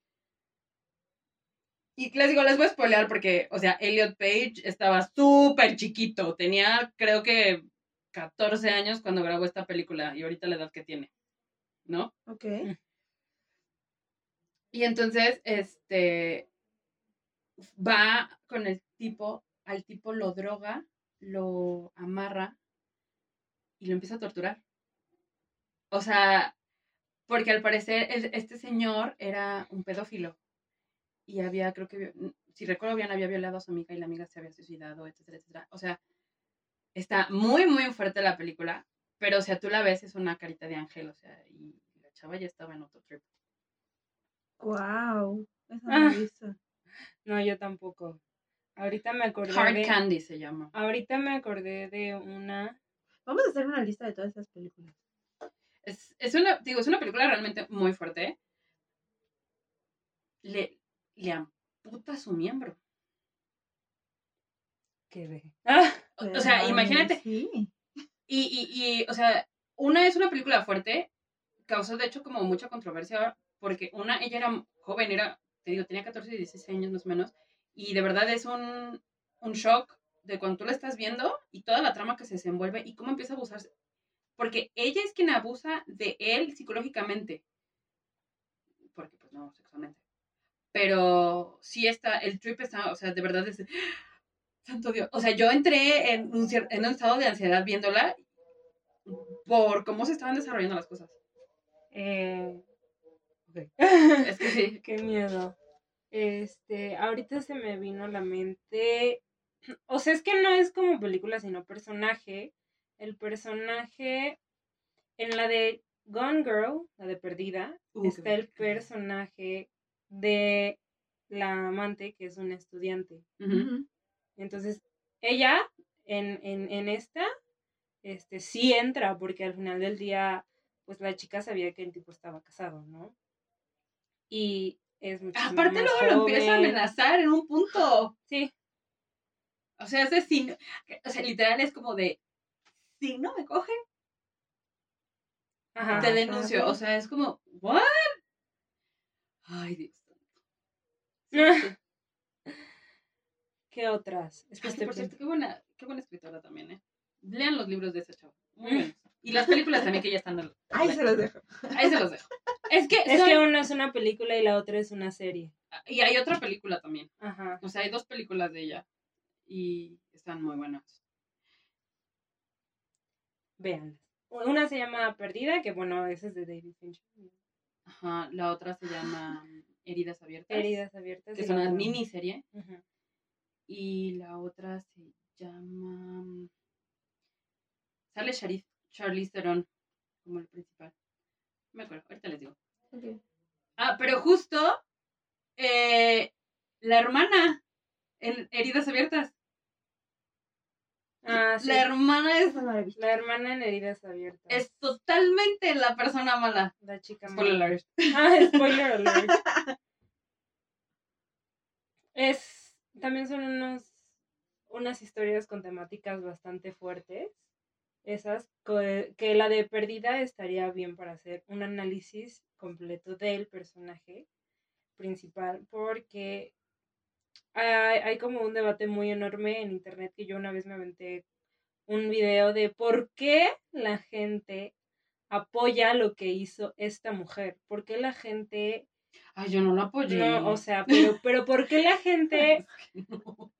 Y les digo, les voy a spoilear porque, o sea, Elliot Page estaba súper chiquito. Tenía, creo que, 14 años cuando grabó esta película y ahorita la edad que tiene, ¿no? Ok. Y entonces, este, va con el tipo, al tipo lo droga, lo amarra y lo empieza a torturar. O sea, porque al parecer el- este señor era un pedófilo y había, creo que, vi- si recuerdo bien, había violado a su amiga y la amiga se había suicidado, etcétera, etcétera. O sea, está muy, muy fuerte la película, pero o sea, tú la ves, es una carita de ángel, o sea, y la chava ya estaba en otro trip. Wow. Esa no Ah. visto. No, yo tampoco. Ahorita me acordé Hard de... Candy se llama. Ahorita me acordé de una... Vamos a hacer una lista de todas esas películas. Es, es una, digo, es una película realmente muy fuerte. Le, le amputa su miembro. que de... ¡Ah! O, sea, imagínate. Sí. Y, y, y, o sea, una es una película fuerte, causó de hecho como mucha controversia, porque una, ella era joven, era, te digo, tenía 14 y 16 años más o menos, y de verdad es un, un shock de cuando tú la estás viendo y toda la trama que se desenvuelve y cómo empieza a abusarse. Porque ella es quien abusa de él psicológicamente. Porque pues no, sexualmente. Pero sí está, el trip está, o sea, de verdad es... Santo Dios. O sea, yo entré en un, en un estado de ansiedad viéndola por cómo se estaban desarrollando las cosas. Eh... ok. *laughs* Es que sí. Qué miedo. Este, ahorita se me vino a la mente. O sea, es que no es como película, sino personaje. El personaje. En la de Gone Girl, la de Perdida, Uh, está el personaje de la amante, que es una estudiante. Entonces, ella en, en, en esta, este, sí entra, porque al final del día, pues la chica sabía que el tipo estaba casado, ¿no? Y es Aparte luego lo empieza a amenazar en un punto. Sí, O sea, ese sí, no- o sea, literal es como de, si no me cogen, ajá. te denuncio. O sea, es como, ¿what? Ay, Dios. santo. *laughs* ¿Qué otras? Es que Ay, por cierto, qué buena, qué buena escritora también, ¿eh? Lean los libros de esa chava. Muy buenos. Y las películas también que ya están. al- *laughs* Ahí se los dejo. Ahí se los dejo. Es que, Es son- que una es una película y la otra es una serie. Y hay otra película también. Ajá. O sea, hay dos películas de ella. Y están muy buenas. Véanlas. Una se llama Perdida, que bueno, esa es de David Fincher. Ajá. La otra se llama Heridas Abiertas. Heridas abiertas. Que es una miniserie. Ujú. Y la otra se llama. Sale Charlize, Charlize Theron como el principal. No me acuerdo, ahorita les digo. Ah, pero justo eh, la hermana en Heridas Abiertas. Ah, sí. La hermana es, la hermana en heridas abiertas. es totalmente la persona mala. la chica Spoiler mala. alert. Ah, *laughs* spoiler alert. Es, también son unos, unas historias con temáticas bastante fuertes. Esas, co- que la de Perdida estaría bien para hacer un análisis completo del personaje. principal porque hay, hay como un debate muy enorme en internet que yo una vez me aventé un video de por qué la gente apoya lo que hizo esta mujer, por qué la gente Ay, yo no lo apoyé. no, o sea, pero, pero ¿por qué la *laughs* gente no.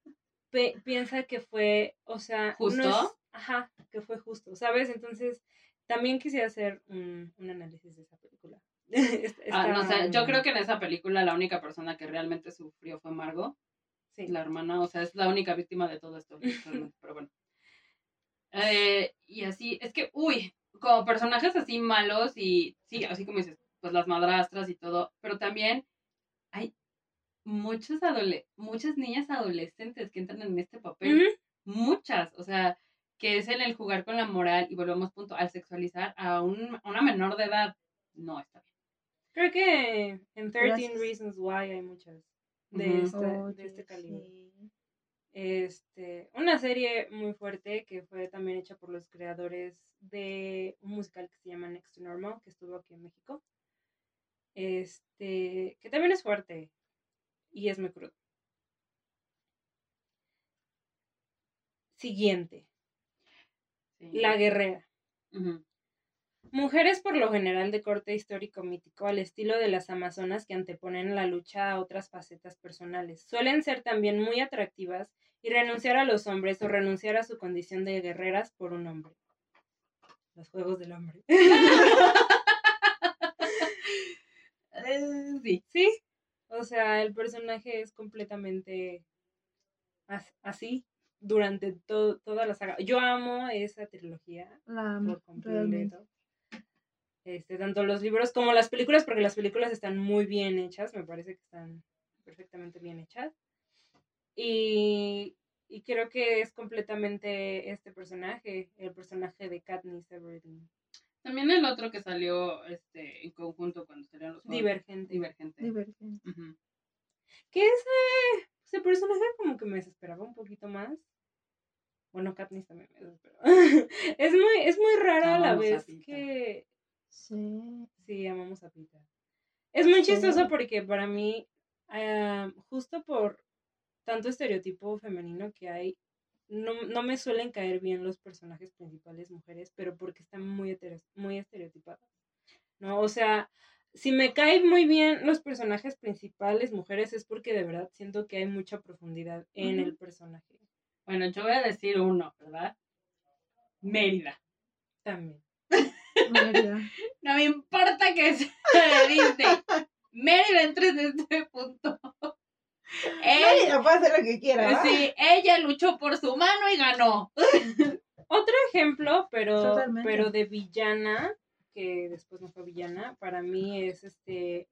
pe- piensa que fue, o sea, no ¿Justo? es- ajá, que fue justo, ¿sabes? Entonces, también quisiera hacer un, un análisis de esa película. *laughs* Ah, no, o sea, yo creo que en esa película la única persona que realmente sufrió fue Margot, sí. la hermana, o sea, es la única víctima de todo esto, pero bueno. Eh, y así, es que, uy, como personajes así malos y, sí, así como dices, pues las madrastras y todo, pero también hay muchos adole muchas niñas adolescentes que entran en este papel, muchas, o sea, que es en el jugar con la moral y volvemos punto al sexualizar a, un, a una menor de edad, no está bien. Creo que en 13 Gracias. Reasons Why hay muchas de, esta- de este calibre. sí. Este, una serie muy fuerte que fue también hecha por los creadores de un musical que se llama Next to Normal, que estuvo aquí en México. Este, que también es fuerte y es muy crudo. Siguiente, Sí. La Guerrera. Mujeres por lo general de corte histórico mítico, al estilo de las amazonas que anteponen la lucha a otras facetas personales. Suelen ser también muy atractivas y renunciar a los hombres o renunciar a su condición de guerreras por un hombre. Los juegos del hombre. *laughs* Sí. sí, o sea, el personaje es completamente as- así durante to- toda la saga. Yo amo esa trilogía. La amo, por completo. realmente. Este, tanto los libros como las películas, porque las películas están muy bien hechas, me parece que están perfectamente bien hechas. Y, y creo que es completamente este personaje, el personaje de Katniss Everdeen. También el otro que salió este en conjunto cuando salieron los juegos. Divergente. Divergente. Divergente. Ujú. Que ese, ese personaje como que me desesperaba un poquito más. Bueno, Katniss también me desesperaba. *laughs* es muy, es muy rara a la a vez Pita. que Sí. Sí, amamos a Pita. Es muy Sí. chistoso porque para mí, ah, justo por tanto estereotipo femenino que hay, no, no me suelen caer bien los personajes principales mujeres, pero porque están muy, muy estereotipadas. ¿No? O sea, si me caen muy bien los personajes principales mujeres es porque de verdad siento que hay mucha profundidad en el personaje. Bueno, yo voy a decir uno, ¿verdad? Mérida. También. *laughs* No me importa que sea de Disney. Mérida entra en este punto. Ella, Mérida puede hacer lo que quiera. ¿va? sí, ella luchó por su mano y ganó. *laughs* Otro ejemplo, pero, Totalmente. pero de villana, que después no fue villana, para mí es este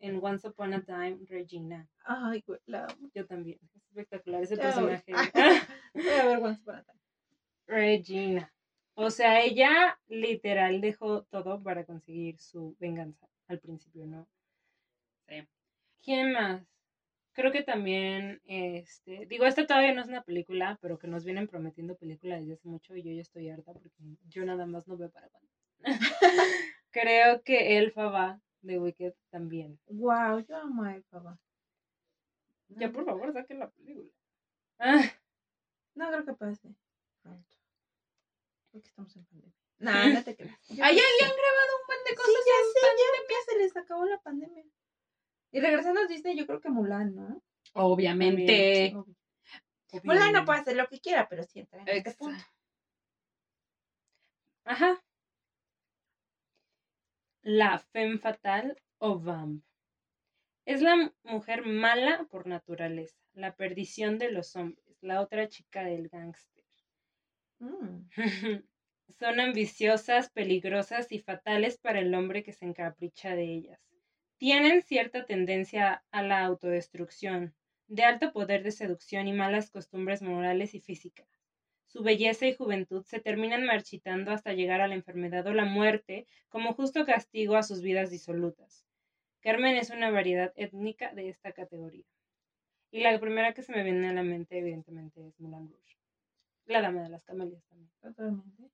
en Once Upon a Time, Regina. Ay, güey, la amo. Yo también. Es espectacular ese personaje. *laughs* Voy a ver Once Upon a Time. Regina. O sea, ella literal dejó todo para conseguir su venganza al principio, ¿no? Sí. ¿Quién más? Creo que también, este, digo, esta todavía no es una película, pero que nos vienen prometiendo película desde hace mucho y yo ya estoy harta porque yo nada más no veo para cuándo. *laughs* *laughs* Creo que Elfa va de Wicked también. Wow, yo amo a Elfa. va. Ya, por favor, saquen la película. Ah, No creo que pase pronto. Porque estamos en pandemia. No, *laughs* no te creas. Ahí habían sí. grabado un buen de Sí, cosas. ya en sé, pandemia. ya, ya se les acabó la pandemia. Y regresando a Disney, yo creo que Mulan, ¿no? Obviamente. Obvio. Mulan no puede hacer lo que quiera, pero sí entra en este punto. Ajá. La femme fatal o vamp. Es la mujer mala por naturaleza, la perdición de los hombres, la otra chica del gángster. Mm. *laughs* Son ambiciosas, peligrosas y fatales para el hombre que se encapricha de ellas. Tienen cierta tendencia a la autodestrucción, de alto poder de seducción y malas costumbres morales y físicas. Su belleza y juventud se terminan marchitando hasta llegar a la enfermedad o la muerte como justo castigo a sus vidas disolutas. Carmen es una variedad étnica de esta categoría. Y la primera que se me viene a la mente, evidentemente, es Moulin Rouge. La dama de las camelias también. Totalmente.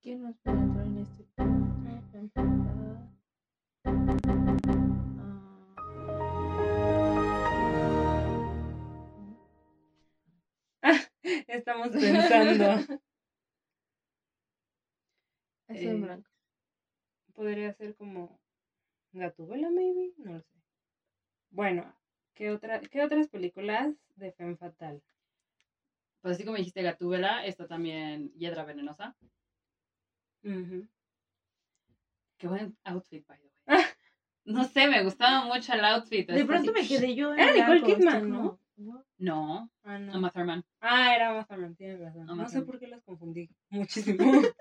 ¿Quién nos puede entrar en este punto? Estamos pensando. *laughs* Ese Eh, blanco. Podría ser como Gatúbela, maybe, no lo sé. Bueno, ¿qué, otra, ¿qué otras películas de Femme Fatal? Pues así como dijiste Gatúbela, está también Hiedra Venenosa. Ujú. Qué buen outfit, by the way. *laughs* No sé, me gustaba mucho el outfit. De así- pronto me quedé *laughs* yo en Era Nicole Kidman, ¿no? No, Ah, no. Uma Thurman. Ah, era Uma Thurman, tienes razón. Uma no sé por qué las confundí muchísimo. *laughs*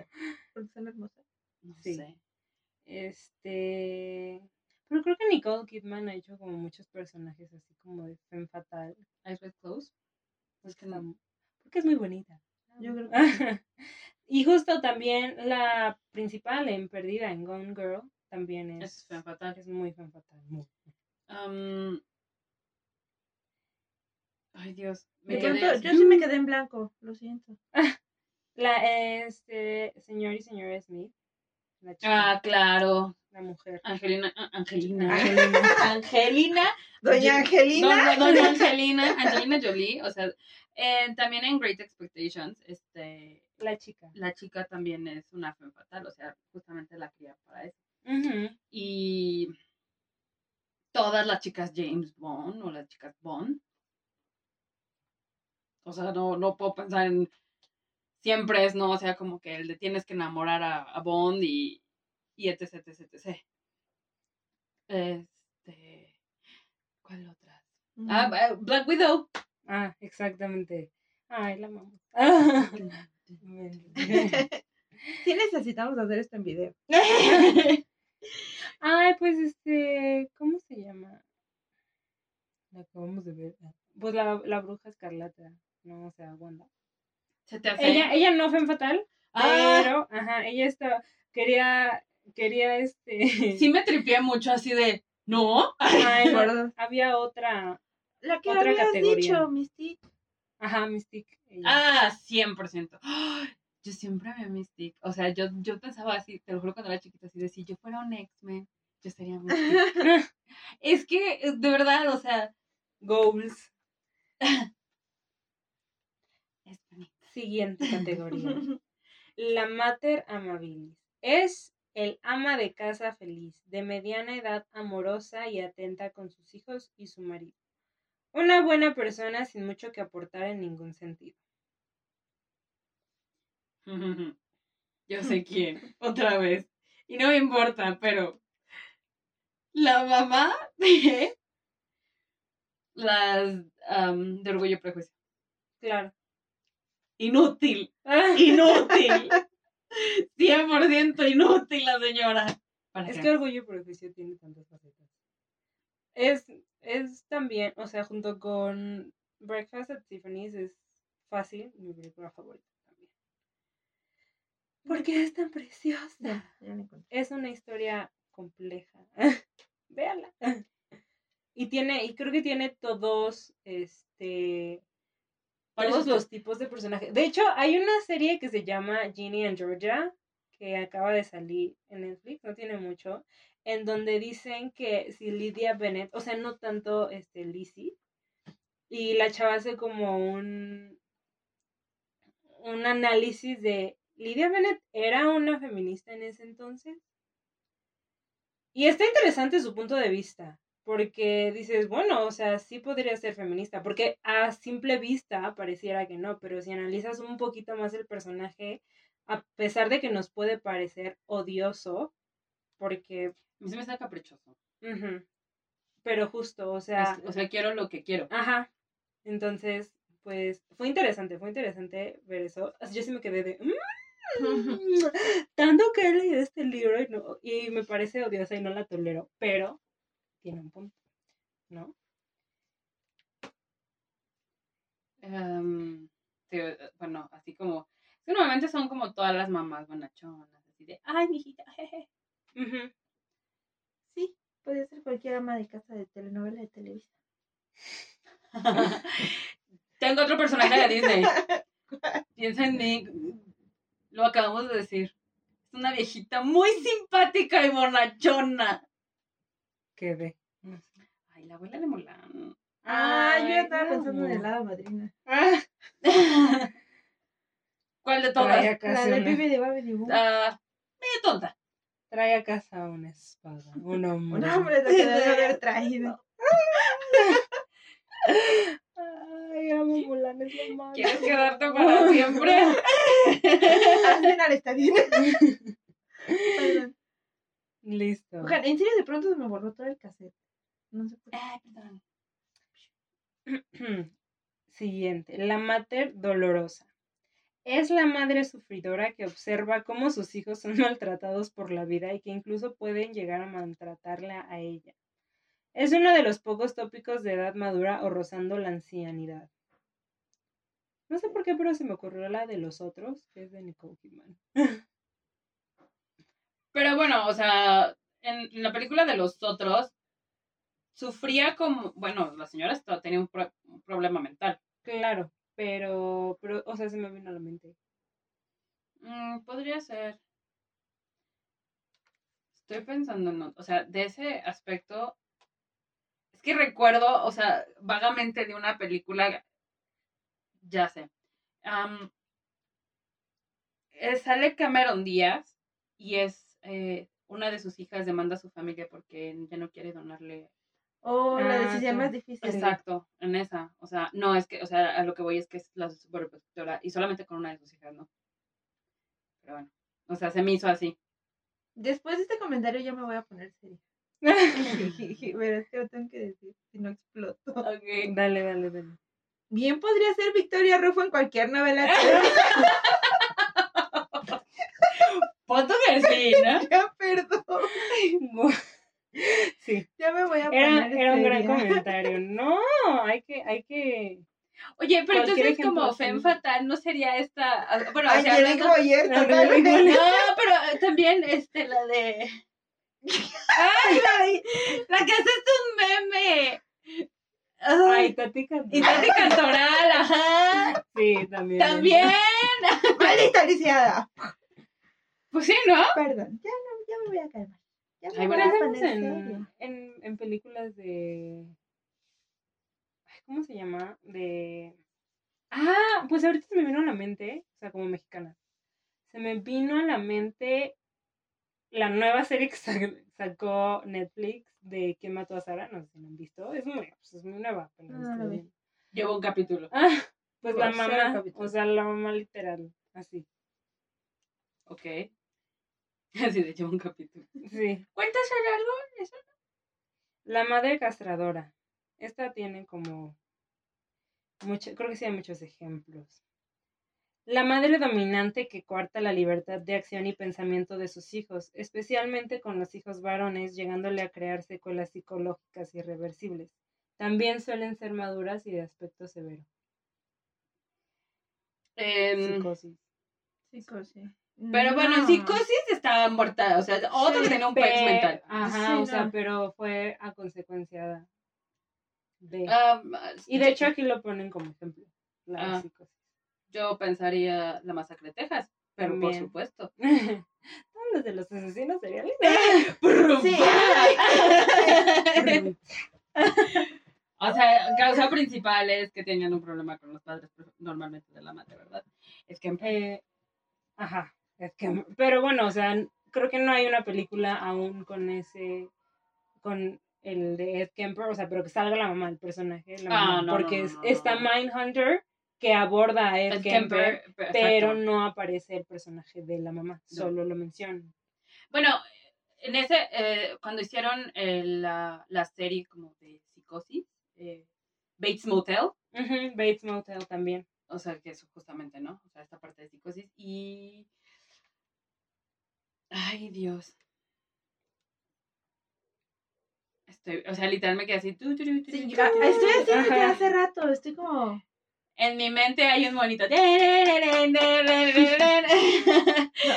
Porque son hermosas. No Sí. sé. este... Pero creo que Nicole Kidman ha hecho como muchos personajes así como de Femme Fatal. Eyes Wide Closed. Pues que está- no. porque es muy bonita. Yo creo que *laughs* y justo también la principal en Perdida, en Gone Girl, también es, Es Femme Fatal. es muy Femme Fatal. muy. Um, Ay, Dios. Me quedé yo sí me quedé en blanco, lo siento. *laughs* La este, señor y señora Smith, la chica, Ah, claro. la mujer. Angelina. ah, Angelina. Angelina. *laughs* Doña Angelina. Doña Angelina. Angelina Jolie. O sea, eh, también en Great Expectations, este, La chica. la chica también es una femme fatal. O sea, justamente la cría para eso. Ujú. Y todas las chicas James Bond o las chicas Bond. O sea, no, no puedo pensar en. Siempre es, ¿no? O sea, como que le tienes que enamorar a, a Bond y, y etc, etc, etc. Este. ¿Cuál otra? Ah, eh, Black Widow. Ah, exactamente. Ay, la amamos. *laughs* *laughs* Sí necesitamos hacer esto en video. *laughs* Ay, pues este, ¿cómo se llama? La acabamos de ver. Pues la, la bruja escarlata, no, o sea, Wanda. Se te hace. Ella, ella no fue en fatal, Ah, pero, ajá, ella estaba, quería, quería este. *laughs* sí me tripié mucho así de. ¿No? Ay, *laughs* no, ¿Verdad? había otra, La que Otra habías categoría. dicho, Mystique. ajá, Mystique. ella. Ah, 100%. ¡Ay! *gasps* Yo siempre amé a Mystique. O sea, yo, yo pensaba así, te lo juro cuando era chiquita, así de si yo fuera un X-Men, yo sería Mystique. *laughs* es que, eh, de verdad, o sea, Goals. Siguiente categoría. *laughs* La Mater Amabilis. Es el ama de casa feliz, de mediana edad amorosa y atenta con sus hijos y su marido. Una buena persona sin mucho que aportar en ningún sentido. *laughs* Yo sé *laughs* quién, otra vez. Y no me importa, pero la mamá de las de orgullo y prejuicio. Claro. Inútil, *laughs* inútil. 100% inútil la señora. ¿Para Es qué? que Orgullo y Prejuicio tiene tantas facetas. Es, es también, o sea, junto con Breakfast at Tiffany's es fácil mi película favorita también. Porque es tan preciosa. Ya, ya es una historia compleja. *laughs* Véala. Y tiene, y creo que tiene todos, este, todos los tipos de personajes. De hecho, hay una serie que se llama Ginny and Georgia, que acaba de salir en Netflix, no tiene mucho, en donde dicen que si Lydia Bennett, o sea, no tanto este Lizzie, y la chava hace como un un análisis de Lydia Bennett era una feminista en ese entonces. Y está interesante su punto de vista, porque dices, bueno, o sea, sí podría ser feminista, porque a simple vista pareciera que no, pero si analizas un poquito más el personaje, a pesar de que nos puede parecer odioso, porque, A mí se me está caprichoso. ujú, pero justo, o sea, Es- o sea, quiero lo que quiero. Ajá. Entonces, pues fue interesante, fue interesante ver eso. Yo sí me quedé de. "Mm, *laughs* tanto que he leído este libro y, no, y me parece odiosa y no la tolero, pero tiene un punto, ¿no? Em, sí, bueno, así como. es que normalmente son como todas las mamás bonachonas, así de, ay, mijita, jeje. Sí, podría ser cualquier ama de casa de telenovela de Televisa. Tengo otro personaje de Disney. *laughs* Piensa en mí. Lo acabamos de decir. Es una viejita muy simpática y bonachona. Quedé. Ay, la abuela de Mulan. Ah, yo Ay, estaba pensando en no. el lado madrina. Ah, *laughs* ¿Cuál de todas? trae a La casa de una, Bibi de Boo. Ah, medio tonta. trae a casa una espada, un hombre. Un hombre que debe haber traído. Ay, amo Mulan, es lo más. ¿Quieres quedarte para siempre? *laughs* Al estadio. *laughs* Perdón. Listo. Oigan, en serio, de pronto se me borró todo el cassette. No sé por qué. Ay, perdón. *clears throat* Siguiente, la mater dolorosa. Es la madre sufridora que observa cómo sus hijos son *laughs* maltratados por la vida y que incluso pueden llegar a maltratarla a ella. Es uno de los pocos tópicos de edad madura o rozando la ancianidad. No sé por qué, pero se me ocurrió la de los otros, que es de Nicole Kidman. *laughs* Pero bueno, o sea, en, en la película de los otros, sufría como, bueno, la señora estaba- tenía un, pro- un problema mental. Claro, pero, pero, o sea, se me vino a la mente. Mm, podría ser. Estoy pensando en, o sea, de ese aspecto, es que recuerdo, o sea, vagamente de una película, ya sé. eh, sale Cameron Díaz y es eh, una de sus hijas demanda a su familia porque ya no quiere donarle. Oh, la Ah, decisión sí. más difícil. Exacto, en esa. O sea, no, es que, o sea, a lo que voy es que es la superprotectora y solamente con una de sus hijas, ¿no? Pero bueno, o sea, se me hizo así. Después de este comentario ya me voy a poner seria. *laughs* *laughs* Pero es que lo tengo que decir, si no exploto. Ok. Dale, dale, dale. Bien podría ser Victoria Rufo en cualquier novela. *laughs* Punto que sí, ¿no? *laughs* ya, perdón. Sí, Ya me voy a era, poner era un gran comentario. *laughs* No, hay que, hay que. Oye, pero entonces como sí. Fatal no sería esta. Bueno, o sea, hablando-. *laughs* No, pero eh, también este, la de. ¡Ay, la, la que hace un meme! Ay, Ay, Tati y Cantoral. Tati Cantoral, ajá. Sí, también. También. Maldita lisiada. Pues sí, ¿no? Perdón, ya, no, ya me voy a calmar. Ya me Ay, voy a poner en, en, en películas de. Ay, ¿Cómo se llama? De. Ah, pues ahorita se me vino a la mente, o sea, como mexicana. Se me vino a la mente la nueva serie que sa- sacó Netflix de ¿Quién mató a Sara? No sé si la han visto. Es muy, pues, es muy nueva. Pero No, no bien. Llevo un capítulo. Ah, pues la Pues, mamá, o sea, la mamá literal, así. Ok. *laughs* Así de llevo un capítulo. Sí. ¿Cuentas sobre algo? ¿Eso? La madre castradora. Esta tiene como mucho, creo que sí hay muchos ejemplos. La madre dominante que coarta la libertad de acción y pensamiento de sus hijos, especialmente con los hijos varones, llegándole a crear secuelas psicológicas irreversibles. También suelen ser maduras y de aspecto severo. Em, Psicosis. Psicosis. Pero bueno, en No. psicosis estaba muerta. O sea, otro que Sí, tenía un Pe- mental. Ajá, Sí, o sea, pero fue a consecuencia de. Ah, y de hecho aquí lo ponen como ejemplo. La Ah. psicosis. yo pensaría la masacre de Texas. Pero por supuesto. *laughs* Todos los de los asesinos seriales. *laughs* Sí. *laughs* O sea, causa principal es que tenían un problema con los padres, normalmente de la madre, ¿verdad? Es que Eh, ajá, es que, *laughs* pero bueno, o sea, creo que no hay una película aún con ese, con el de Ed Kemper, o sea, pero que salga la mamá, el personaje, la Ah, mamá, no, porque no, es- no, no, está. Mindhunter que aborda a Ed Kemper, Kemper, pe- pero no aparece el personaje de la mamá, solo lo menciona. Bueno, en ese, eh, cuando hicieron eh, la, la serie como de psicosis, eh, Bates Motel, Bates Motel también. o sea, que es justamente, ¿no? O sea, esta parte de psicosis y... Ay, Dios. Estoy, o sea, literal me quedé así. tu, tu, tu, Sí, tu, estoy así desde hace rato, estoy como... En mi mente hay un monito. No,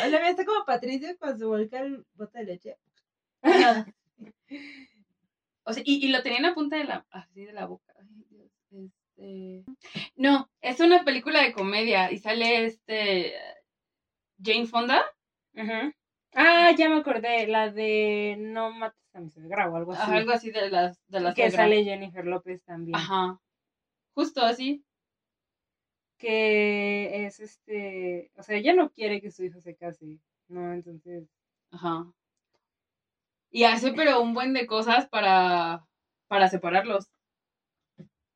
la mía está como Patricia cuando se volca el bote de leche. *laughs* O sea, y, y lo tenía en la punta de la, así de la boca. Este... No, es una película de comedia y sale este Jane Fonda Ujú. Ah, ya me acordé, la de No mates a mi suegra o algo así. Ajá, algo así de las de las que suegra. sale Jennifer López también. Ajá. Justo así. Que es este, o sea, ella no quiere que su hijo se case, ¿no? Entonces, Ajá. Y hace pero un buen de cosas para, para separarlos.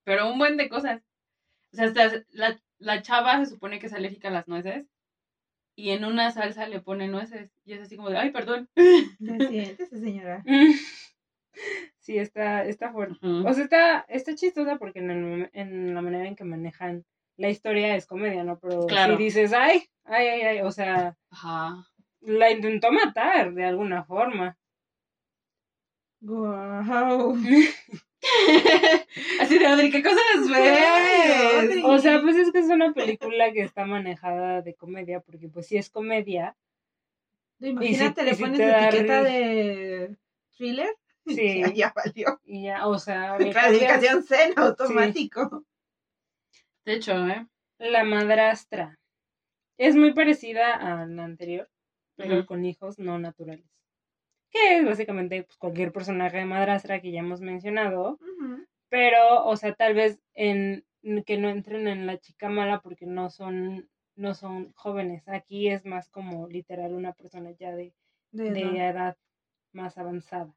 Pero un buen de cosas. O sea, hasta la, la chava se supone que es alérgica a las nueces. Y en una salsa le pone nueces. Y es así como de, ay, perdón. *laughs* Señora. *laughs* sí, está, está fuerte. O sea, está, está chistosa porque en, el momen- en la manera en que manejan la historia es comedia, ¿no? Pero Claro. si dices, ay, ay, ay, ay, o sea, Ajá. la intentó matar de alguna forma. Wow. *laughs* *laughs* así de, Audrey, ¿qué cosas ves? O sea, pues es que es una película que está manejada de comedia, porque pues si es comedia, Imagínate, y le si pones etiqueta de thriller. *laughs* Sí. Ya, ya valió. y ya, o sea, *laughs* Clasificación C en automático. De hecho, ¿eh? la madrastra. Es muy parecida a la anterior, pero con hijos no naturales. Que es básicamente pues, cualquier personaje de madrastra que ya hemos mencionado, pero, o sea, tal vez en que no entren en la chica mala porque no son no son jóvenes. Aquí es más como literal una persona ya de, De de edad. edad más avanzada.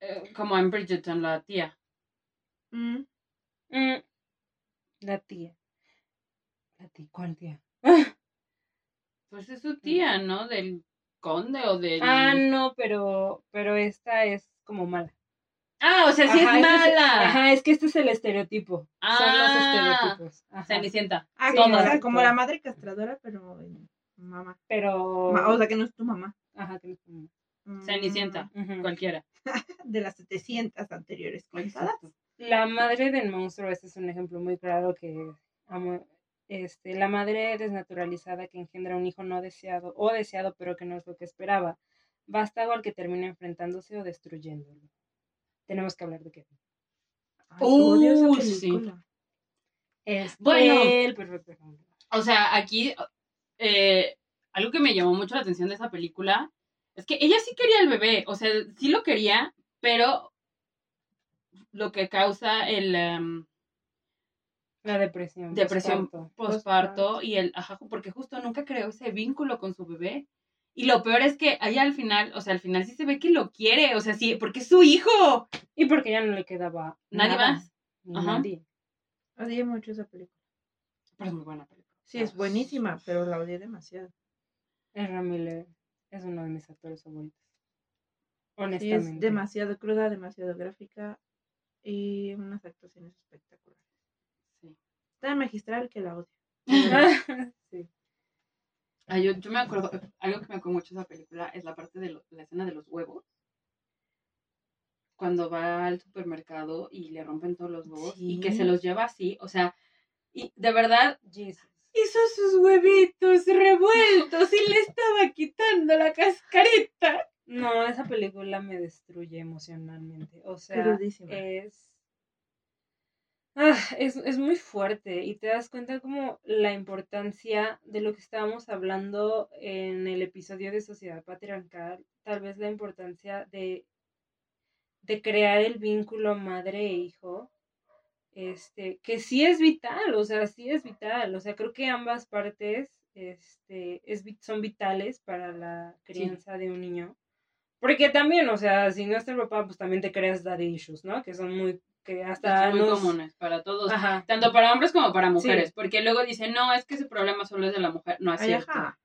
Eh, Como en Bridgerton, la tía. Mm. Mm, La tía. La tía, ¿cuál tía? Pues es su *laughs* tía, ¿no? Del conde o del... Ah, no, pero, pero esta es como mala. Ah, o sea, sí Ajá, es este mala. ajá, es que este es el estereotipo. Son los Ah, estereotipos. Ajá. Cenicienta. Ah, Sí, como, exacto. como la madre castradora, pero mamá. Pero. Ma- O sea, que no es tu mamá. Ajá, que no es como- Mm. Cenicienta. Cualquiera. *laughs* De las 700 anteriores contadas. La madre del monstruo, este es un ejemplo muy claro que amo. Este, la madre desnaturalizada que engendra un hijo no deseado o deseado pero que no es lo que esperaba. Vástago al que termina enfrentándose o destruyéndolo. Tenemos que hablar de Kevin. Uh, sí. película. Es Bueno. el perfecto ejemplo. O sea, aquí eh, algo que me llamó mucho la atención de esa película es que ella sí quería el bebé, o sea, sí lo quería, pero lo que causa el em, La depresión. depresión postparto. posparto y el, ajá, porque justo nunca creó ese vínculo con su bebé. Y lo peor es que ella al final, o sea, al final sí se ve que lo quiere, o sea, sí, porque es su hijo. Y porque ya no le quedaba Nadie nada, más. ni Ajá. nadie. Odié mucho esa película. Pero es muy buena película. Sí, es buenísima, pero la odié demasiado. Ezra Miller es uno de mis actores favoritos. Sí, Honestamente. es demasiado cruda, demasiado gráfica y unas actuaciones espectaculares. Sí. Tan magistral que la odio. *laughs* *laughs* sí. Ah, yo, yo me acuerdo, algo que me acuerdo mucho de esa película es la parte de lo- la escena de los huevos. Cuando va al supermercado y le rompen todos los huevos y que se los lleva así, o sea, y de verdad Jesus. hizo sus huevitos revueltos y le estaba quitando la cascarita. No, esa película me destruye emocionalmente. O sea, Crudísima. es. Ah, es, es muy fuerte y te das cuenta como la importancia de lo que estábamos hablando en el episodio de Sociedad Patriarcal, tal vez la importancia de, de crear el vínculo madre e hijo, este, que sí es vital, o sea, sí es vital, o sea, creo que ambas partes este, es, son vitales para la crianza de un niño. Porque también, o sea, si no está el papá, pues también te creas daddy issues, ¿no? Que son muy, que hasta Son muy nos- comunes para todos, Ajá. tanto para hombres como para mujeres, Sí. porque luego dicen, no, es que ese problema solo es de la mujer. No es Ay, cierto. ajá.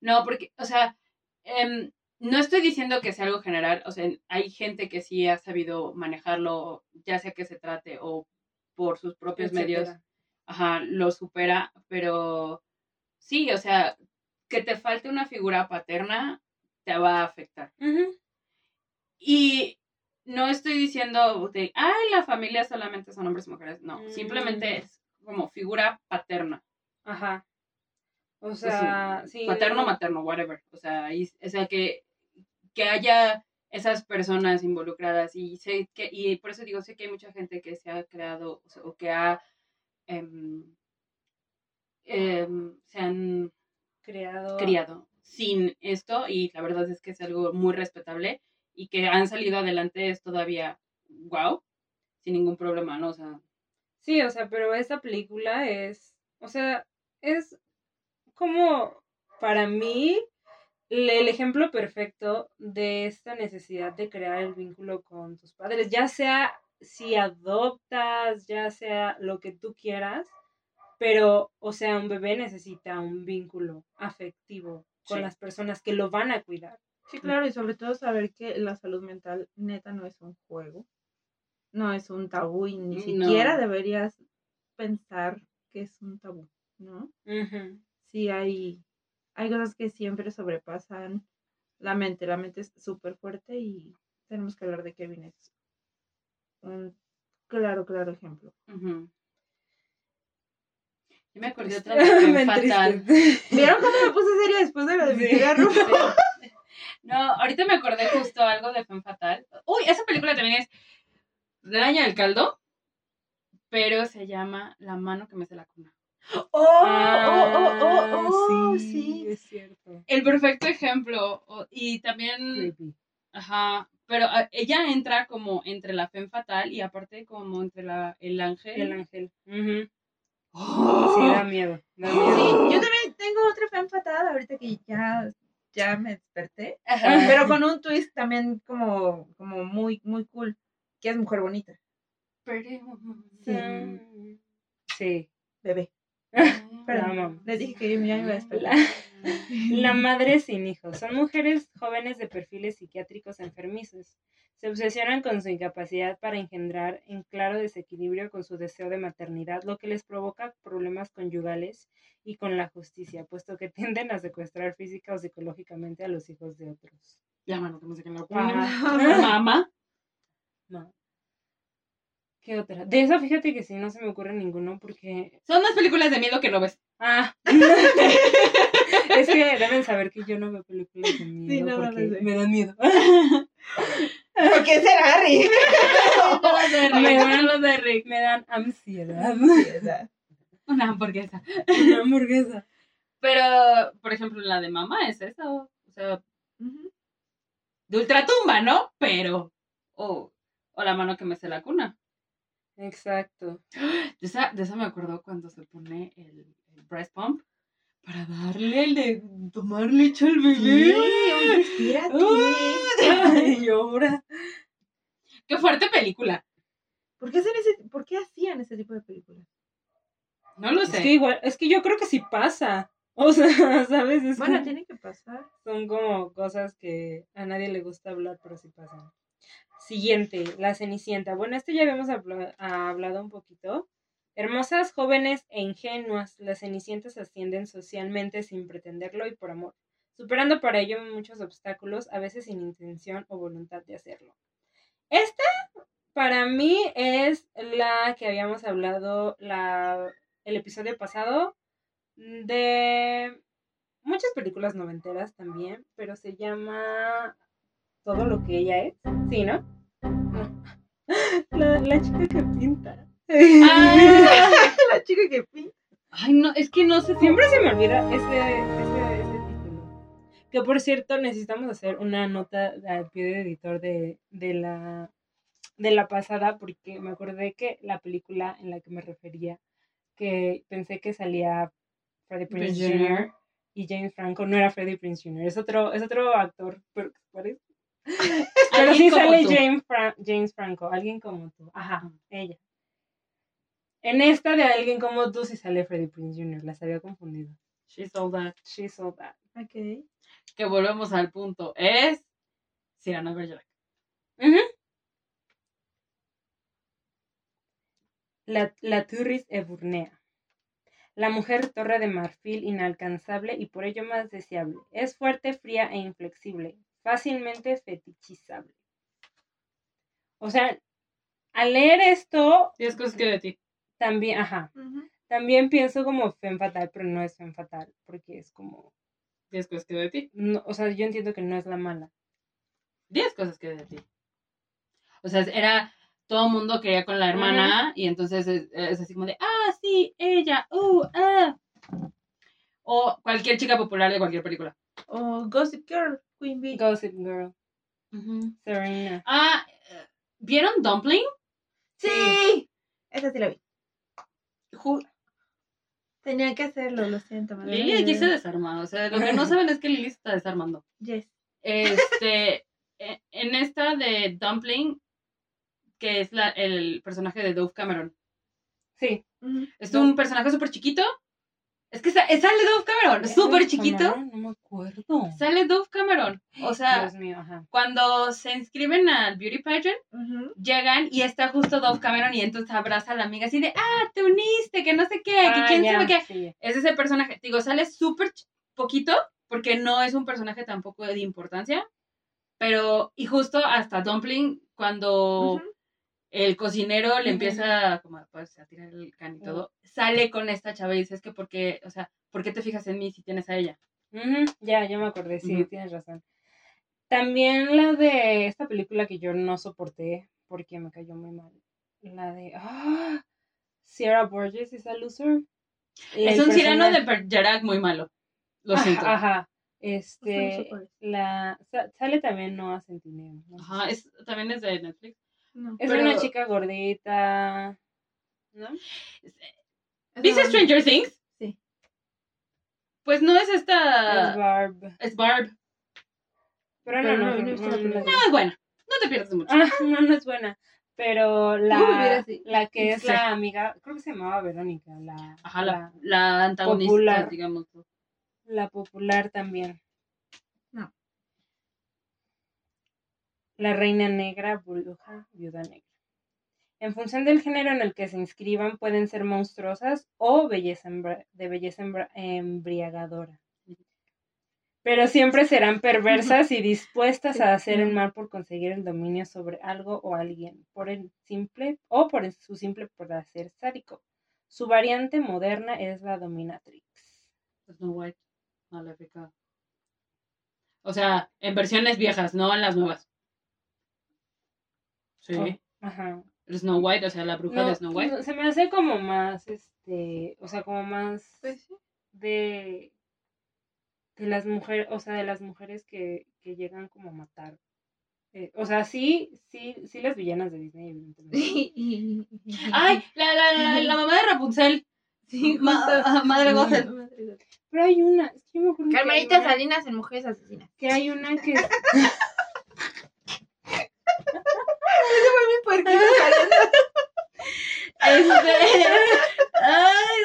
No, porque, o sea, em, no estoy diciendo que sea algo general, o sea, hay gente que sí ha sabido manejarlo, ya sea que se trate o por sus propios medios, ajá, lo supera, pero sí, o sea, que te falte una figura paterna te va a afectar. Y no estoy diciendo de, ay, la familia solamente son hombres y mujeres, no, Mm. simplemente es como figura paterna. Ajá. O Pues, sea, sí. paterno, no. materno, whatever. O sea, y- o sea que, que haya esas personas involucradas y sé que, y por eso digo, sé que hay mucha gente que se ha creado o, sea, o que ha, em, em, se han Creado. criado sin esto y la verdad es que es algo muy respetable y que han salido adelante es todavía wow, sin ningún problema, ¿no? O sea, Sí, o sea, pero esta película es, o sea, es como para mí el ejemplo perfecto de esta necesidad de crear el vínculo con tus padres, ya sea si adoptas, ya sea lo que tú quieras, pero, o sea, un bebé necesita un vínculo afectivo con Sí. las personas que lo van a cuidar. Sí, claro, y sobre todo saber que la salud mental neta no es un juego, no es un tabú y ni No. siquiera deberías pensar que es un tabú, ¿no? Ujú. Sí, hay, hay cosas que siempre sobrepasan la mente, la mente es súper fuerte y tenemos que hablar de Kevin es un claro, claro ejemplo. Yo me acordé otra vez *laughs* Me Fatal. ¿Vieron cómo me puse seria después de lo de mi *laughs* Sí. No, ahorita me acordé justo algo de Femme Fatal. Uy, esa película también es del año del caldo, pero se llama La mano que me hace la cuna. ¡Oh, oh, oh, oh, oh! Ah, Sí. es cierto. El perfecto ejemplo. Y también, Creepy. ajá, pero ah, ella entra como entre la Femme Fatal y aparte como entre la, el ángel. El ángel. ¡Oh! Sí, da miedo. Da Sí, miedo. yo también tengo otra fan fatal ahorita que ya, ya me desperté. Ajá. Pero con un twist también como, como muy, muy cool. Que es mujer bonita. Mm. Sí. Bebé. La Perdón. Les dije que yo ya me iba a despertar. La, la madre sin hijos. Son mujeres jóvenes de perfiles psiquiátricos enfermizos. Se obsesionan con su incapacidad para engendrar en claro desequilibrio con su deseo de maternidad, lo que les provoca problemas conyugales y con la justicia, puesto que *laughs* tienden a secuestrar física o psicológicamente a los hijos de otros. La mano que la Ajá. cuna. *laughs* Mamá. No. ¿Qué otra? De eso fíjate que sí, no se me ocurre ninguno porque... Son más películas de miedo que no ves. Ah. *laughs* es que deben saber que yo no veo películas de miedo Sí, no, no porque sé. me dan miedo. ¿Por qué será Harry? No los de Me Rick, dan- los de Rick. me dan ansiedad. Una hamburguesa. Una hamburguesa. Pero, por ejemplo, la de mamá es eso. O sea, de ultratumba, ¿no? Pero. O, o la mano que me hace la cuna. Exacto. De esa, de esa me acuerdo cuando se pone el, el breast pump para darle el de tomar leche al Sí, bebé. oye, espérate. *laughs* Ay, llora. Qué fuerte película. ¿Por qué, hacen ese, ¿Por qué hacían ese tipo de películas? No lo Es sé. que igual, es que yo creo que sí pasa. *laughs* O sea, ¿sabes? Es Bueno, como- tiene que pasar. son como cosas que a nadie le gusta hablar, pero sí pasan. Siguiente, la Cenicienta. Bueno, esto ya habíamos habla- hablado un poquito. Hermosas, jóvenes e ingenuas, las Cenicientas ascienden socialmente sin pretenderlo y por amor, superando para ello muchos obstáculos, a veces sin intención o voluntad de hacerlo. Esta, para mí, es la que habíamos hablado la, el episodio pasado de muchas películas noventeras también, pero se llama Todo lo que ella es. Sí, ¿no? No. *laughs* La, la chica que pinta. Ah. *laughs* La chica que pinta. Ay, no, es que no sé. Siempre se me olvida ese, ese, ese título. Que por cierto, necesitamos hacer una nota al pie de editor de, de la de la pasada, porque me acordé que la película en la que me refería, que pensé que salía Freddie Prinze Jr. Y James Franco, no era Freddie Prinze Jr., es otro, es otro actor, pero. *laughs* Pero sí sale. James, Fra- James Franco, alguien como tú. Ajá, ella. En esta de alguien como tú sí sale Freddie Prinze Jr., las había confundido. She's all that. She saw that. Ok. Que volvemos al punto. Es Cyrano Bergerac. La, la Turris eburnea. La mujer torre de marfil inalcanzable y por ello más deseable. Es fuerte, fría e inflexible, fácilmente fetichizable. O sea, al leer esto, Diez cosas que de ti. También, ajá, también pienso como femme fatal, pero no es femme fatal, porque es como, Diez cosas que de ti. no, o sea, yo entiendo que no es la mala. Diez cosas que de ti. O sea, era. Todo el mundo quería con la hermana y entonces es, es así como de, ah, sí, ella, uh, ah. O cualquier chica popular de cualquier película. O Gossip Girl, Queen Bee. Gossip Girl, Serena. Ah, eh, ¿vieron Dumpling? Sí. Esa sí la vi. Tenía que hacerlo, lo siento. me Lili aquí se desarma. O sea, lo que no *laughs* saben es que Lili se está desarmando. Yes. Este, *laughs* e- en esta de Dumpling, que es la, el personaje de Dove Cameron. Sí. Es un personaje súper chiquito. Es que sa- sale Dove Cameron, súper chiquito. No me acuerdo. Sale Dove Cameron. O sea, Dios mío, ajá. cuando se inscriben al Beauty Pageant, llegan y está justo Dove Cameron y entonces abraza a la amiga así de, ah, te uniste, que no sé qué, que Ah, quién sabe qué. sí. Es ese personaje. Digo, sale súper poquito porque no es un personaje tampoco de importancia. Pero, y justo hasta Dumpling, cuando. El cocinero le empieza como pues, a tirar el can y todo, sale con esta chava y dice, es que por qué, o sea, ¿por qué te fijas en mí si tienes a ella? Ya, ya me acordé, sí, tienes razón. También la de esta película que yo no soporté porque me cayó muy mal. La de ah, Sierra Borges is a loser. es un cirano de personaje- Bergerac muy malo. Lo Ajá, siento. Ajá. No Este, sé la sa- sale también Noah Centineo. ¿no? Ajá, es, también es de Netflix. No. Es pero- una chica gordita, ¿no? ¿Viste Esa- Stranger Things? Sí. Pues no es Es esta... Barb. Es Barb. Pero Pero no, no, no, es buena. No te pierdas mucho. Ah, no, no es buena. Pero *laughs* la, la que es Sí. la amiga, creo que se llamaba Verónica, la, Ajá, la, la antagonista, Popular. digamos. la popular también. La reina negra, bruja, viuda negra. En función del género en el que se inscriban, pueden ser monstruosas o belleza de belleza embriagadora. Pero siempre serán perversas y dispuestas *laughs* a hacer el mal por conseguir el dominio sobre algo o alguien, por el simple o por su simple placer sádico. Su variante moderna es la dominatrix. Snow White, maléfica. O sea, en versiones viejas, no en las nuevas. Sí. Oh, ajá. Snow White, o sea, la bruja No, de Snow White. no, se me hace como más, este, o sea, como más Pues sí. de, de las mujeres, o sea, de las mujeres que, que llegan como a matar. Eh, o sea, sí, sí, sí las villanas de Disney, evidentemente. ¡Ay! La, la, la, la mamá de Rapunzel. Sí, Ma- ah, Madre Gothel. Pero hay una, es que yo me acuerdo que hay Carmelita una- Salinas en Mujeres Asesinas. que hay una que *laughs* Fue mi puerquito saliendo. Este. Ay.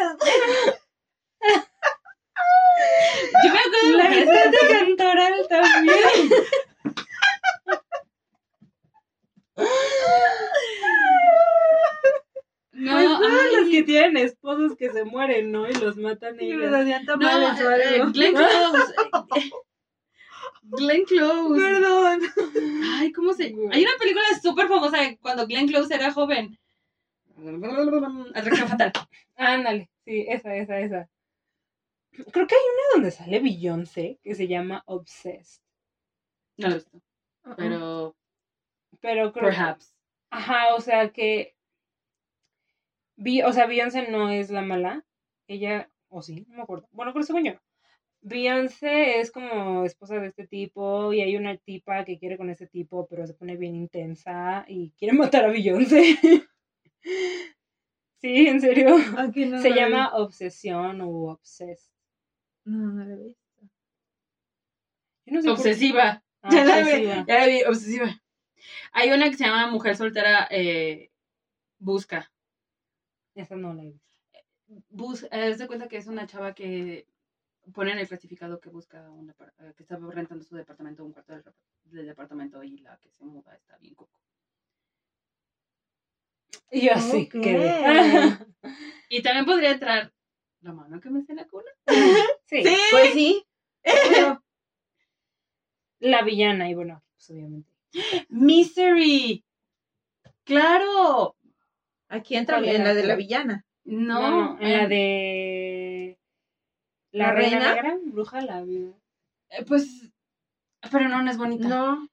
Yo me acuerdo de la cantante cantoral también. No, Pues ay. las que tienen esposos que se mueren, ¿no? Y los matan Y me hacían tamales o No, eh, algo. Glenn Close. eh, Glenn Close. Perdón. Ay, ¿cómo se...? Hay una película súper famosa de cuando Glenn Close era joven. Atracción fatal. Ándale, sí, esa, esa, esa. Creo que hay una donde sale Beyoncé que se llama Obsessed. No lo he visto, Uh-uh. pero... Pero creo Perhaps. Ajá, o sea que. O sea, Beyoncé no es la mala. Ella. O sí, no me acuerdo. Bueno, creo que según yo. Beyoncé es como esposa de este tipo y hay una tipa que quiere con ese tipo, pero se pone bien intensa y quiere matar a Beyoncé. *laughs* *laughs* sí, en serio. Aquí no Se vi. llama Obsesión o Obsessed. No, no la vi. Yo no sé por qué- Obsesiva. Ah, ya, la vi, obsesiva. ya la vi, obsesiva. Hay una que se llama Mujer Soltera eh, Busca. Esa no la he visto. Bus, eh, de cuenta que es una chava que pone en el clasificado que busca un depar- eh, que está rentando su departamento, un cuarto del, del departamento y la que se muda está bien coco. Y yo así quedé. *laughs* Y también podría entrar la mano que me hace la cola. *laughs* sí. Pues sí. La villana, y bueno, pues obviamente. Misery. Claro. Aquí entra ¿Cuál bien era? la de la villana. No, en la de. La, ¿La reina, reina? negra, bruja, la viuda. eh, pues, pero no, no es bonita. No.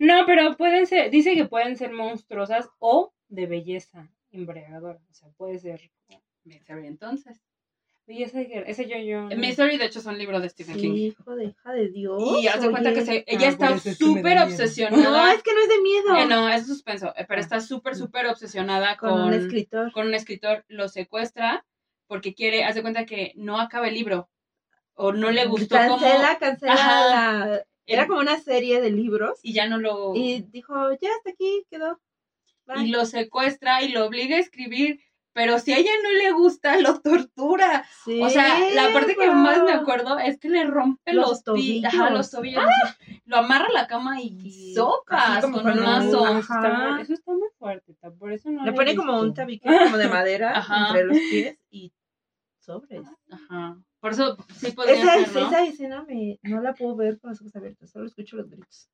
No, pero pueden ser, dice que pueden ser monstruosas o de belleza embriagadora. O sea, puede ser. Misery entonces. Y ese, ese yo, yo. Mystery, de hecho, es un libro de Stephen King. Hijo de hija de Dios. Y haz de cuenta que se- ella Ah, está súper obsesionada. No, es que no es de miedo. Eh, no, es suspenso, eh, pero Ah. está súper, súper obsesionada con, con, un escritor. con un escritor, lo secuestra porque quiere, hace cuenta que no acaba el libro o no le gustó cancela, como cancela Ajá. la... Era como una serie de libros. y ya no lo Y dijo, ya hasta aquí quedó. Bye. y lo secuestra y lo obliga a escribir, pero si a ella no le gusta, lo tortura. Sí, O sea, la parte que más me acuerdo es que le rompe Los los, ajá, tobillos. los tobillos. así, Lo amarra a la cama y sopas con un mazo. eso, está Ajá. muy, eso está muy fuerte, por eso no Le pone como un tabique como de madera *laughs* Ajá. entre los pies y sobres. Ajá. Por eso sí podría Esa, ser, ¿no? esa escena me, no la puedo ver con los ojos abiertos, solo escucho los gritos.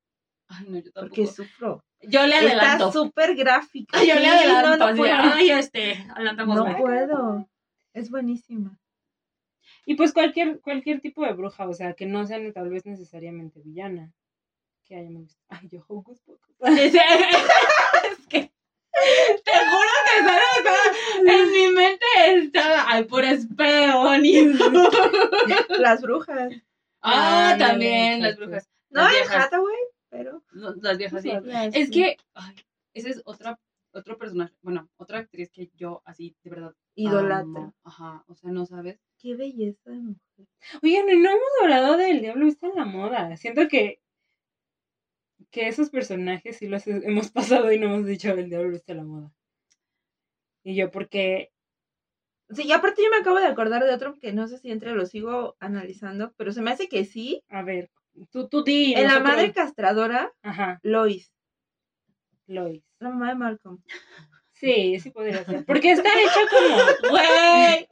Ay, no, yo tampoco. Porque sufro. Yo le adelanto. Está súper gráfica. *laughs* Yo le adelanto. No, puedo. Ay, este, adelantamos. No ¿verdad? puedo. Es buenísima. Y pues cualquier, cualquier tipo de bruja, o sea, que no sea tal vez necesariamente villana. Que haya me gusta. Ay, yo Hocus Pocus. *laughs* Es que te juro que sale acá. En mi mente está ay por espejo ni *laughs* Las brujas. Ah, Ah, también las brujas. No Las en. Hathaway, pero. No, Las viejas sí. las- Es que ay, ese es otra otro personaje, bueno, otra actriz que yo así de verdad Idolatra. amo. Ajá, o sea, no sabes. Qué belleza de mujer. Oigan, y no hemos hablado del Diablo Viste en la Moda. Siento que que esos personajes sí los he- hemos *laughs* pasado y no hemos dicho el Diablo Viste en la Moda. Y yo, porque Sí, y aparte yo me acabo de acordar de otro que no sé si entre lo sigo analizando, pero se me hace que sí. A ver, tú, tú di. en la nosotros- madre castradora, Ajá, Lois, Lois. la mamá de Malcolm. Sí, sí podría ser. Porque está hecha como, *laughs* güey.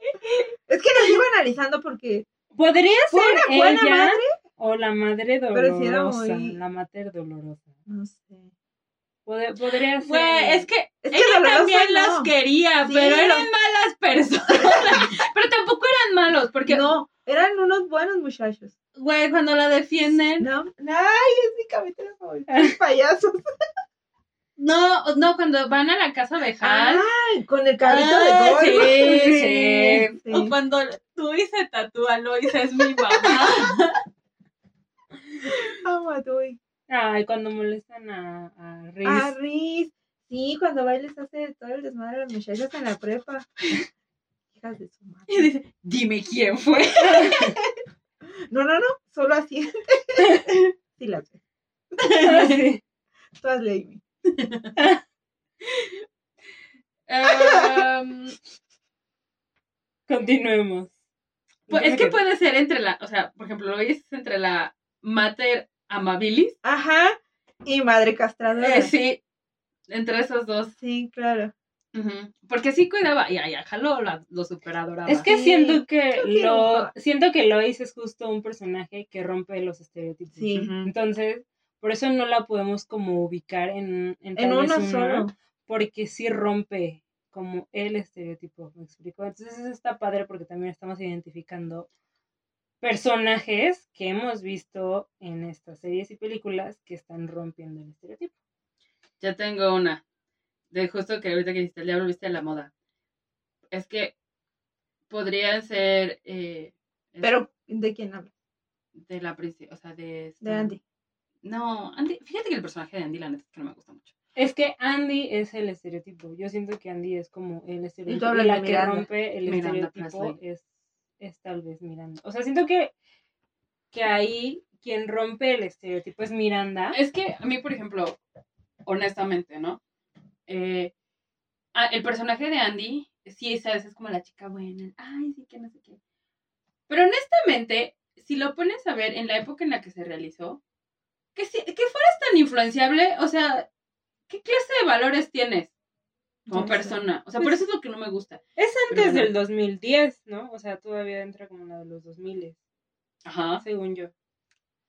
Es que lo sigo analizando porque Podría ser una buena ella madre. o la madre Pero sí era dolorosa. muy- La mater dolorosa. No sé. Pod- podría ser. Güey, es que Es que ella dolorosa también no. las quería, Sí. pero eran malas personas. *laughs* pero tampoco eran malos, porque, No, eran unos buenos muchachos. Güey, cuando la defienden, No, ay, es mi capítulo favorito. *laughs* Payasos. no, no, cuando van a la casa de Hal. Ay, con el carrito Ah, de golf. *laughs* sí, sí, Sí. O cuando tú y se tatúa, Lois es mi mamá. *laughs* Amo a Dewey. Ay, cuando molestan a, a Reese. A Riz. Sí, cuando bailes hace todo el desmadre a las muchachas en la prepa. Hijas de su madre. y dice, dime quién fue. No, no, no, solo así. *laughs* Sí, las ves. Sí. *laughs* Todas leí. Em, Continuemos. pues, es que puede ser entre la, o sea, por ejemplo, Lois es entre la Mater Amabilis. Ajá. Y madre castradora. Eh, sí, entre esos dos. Sí, claro. Porque sí cuidaba, y ay, jaló la, lo superadoraba. Es que Sí, siento que lo siento que Lois es justo un personaje que rompe los estereotipos. Sí. Entonces, por eso no la podemos como ubicar en, en, En uno una, solo. porque sí rompe como el estereotipo, ¿me explico? Entonces eso está padre porque también estamos identificando personajes que hemos visto en estas series y películas que están rompiendo el estereotipo. Ya tengo una. De justo que ahorita que dijiste, el diablo viste a la moda. Es que podrían ser. eh, es- Pero, ¿de quién habla? De la princesa, o sea, de. De Andy. No, Andy. Fíjate que el personaje de Andy, la neta, es que no me gusta mucho. Es que Andy es el estereotipo. Yo siento que Andy es como el estereotipo. hablas Y la de que Miranda. rompe el Miranda estereotipo es, es tal vez Miranda. O sea, siento que, que ahí quien rompe el estereotipo es Miranda. Es que a mí, por ejemplo, honestamente, ¿no? Eh, el personaje de Andy, sí, sabes, es como la chica buena. Ay, sí, que no sé qué. Pero honestamente, si lo pones a ver en la época en la que se realizó, que, si, que fueras tan influenciable, o sea, ¿qué clase de valores tienes como persona? O sea, por Pues- eso es lo que no me gusta. Es antes Pero- del 2010, ¿no? O sea, todavía entra como la de los 2000, Ajá. según yo.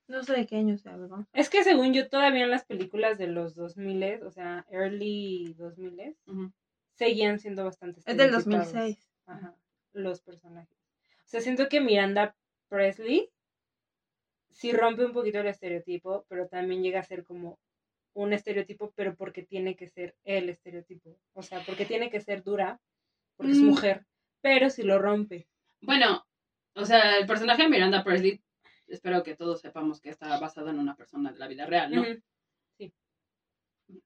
No sé de qué año sea, ¿verdad? Es que según yo, todavía en las películas de los 2000, o sea, early 2000, ujú. seguían siendo bastante Es del estereotipados. 2006. Ajá, los personajes. O sea, siento que Miranda Presley sí rompe un poquito el estereotipo, pero también llega a ser como un estereotipo, pero porque tiene que ser el estereotipo. O sea, porque tiene que ser dura, porque es Mm. mujer, pero si lo rompe. Bueno, o sea, el personaje de Miranda Presley, espero que todos sepamos que está basado en una persona de la vida real, ¿no? Ujú.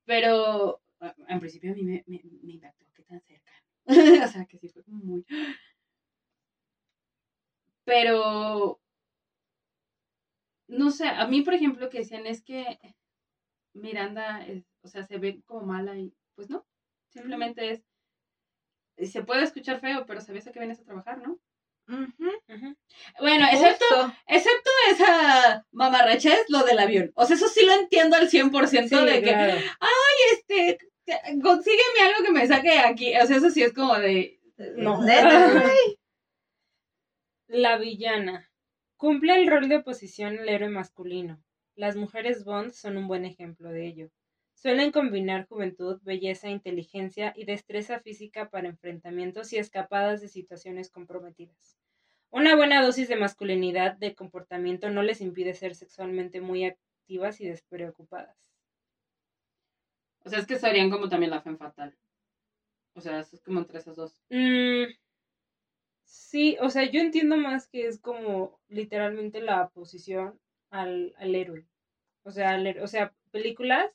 Pero en principio a mí me, me, me impactó que tan cerca. *laughs* o sea, que sí fue como muy... Pero... No sé, a mí, por ejemplo, que decían es que Miranda, es, o sea, se ve como mala y pues no, simplemente es... Se puede escuchar feo, pero sabes a qué vienes a trabajar, ¿no? Ujú. Bueno, excepto, Justo. excepto esa mamarrachez, lo del avión. O sea, eso sí lo entiendo al 100% Sí, de que, claro. este, consígueme algo que me saque de aquí. O sea, eso sí es como de. No. *laughs* La villana. Cumple el rol de oposición al héroe masculino. Las mujeres Bond son un buen ejemplo de ello. Suelen combinar juventud, belleza, inteligencia y destreza física para enfrentamientos y escapadas de situaciones comprometidas. Una buena dosis de masculinidad de comportamiento no les impide ser sexualmente muy activas y despreocupadas. O sea, es que serían como también la fe fatal. O sea, es como entre esas dos. Mm, sí, o sea, yo entiendo más que es como literalmente la oposición al, al héroe. O sea, al héroe- o sea, películas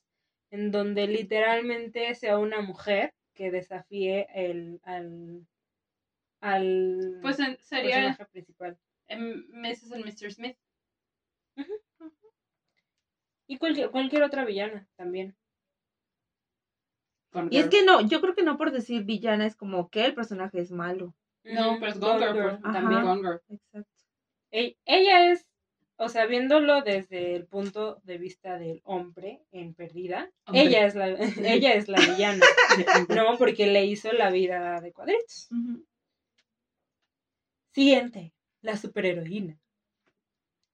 en donde literalmente sea una mujer que desafíe el, al, al Pues en- sería personaje principal. en Mrs. and Mr. Smith. Y cualquier, cualquier otra villana también. Gone Y es Girl. que no, yo creo que no por decir villana es como que el personaje es malo. No, pero es Gone Girl, Girl pues. también. Gone Girl. Exacto. Ella es, o sea, viéndolo desde el punto de vista del hombre en Perdida, Hombre. ella es la *laughs* ella es la villana, *laughs* no porque le hizo la vida de cuadritos. Siguiente, la superheroína.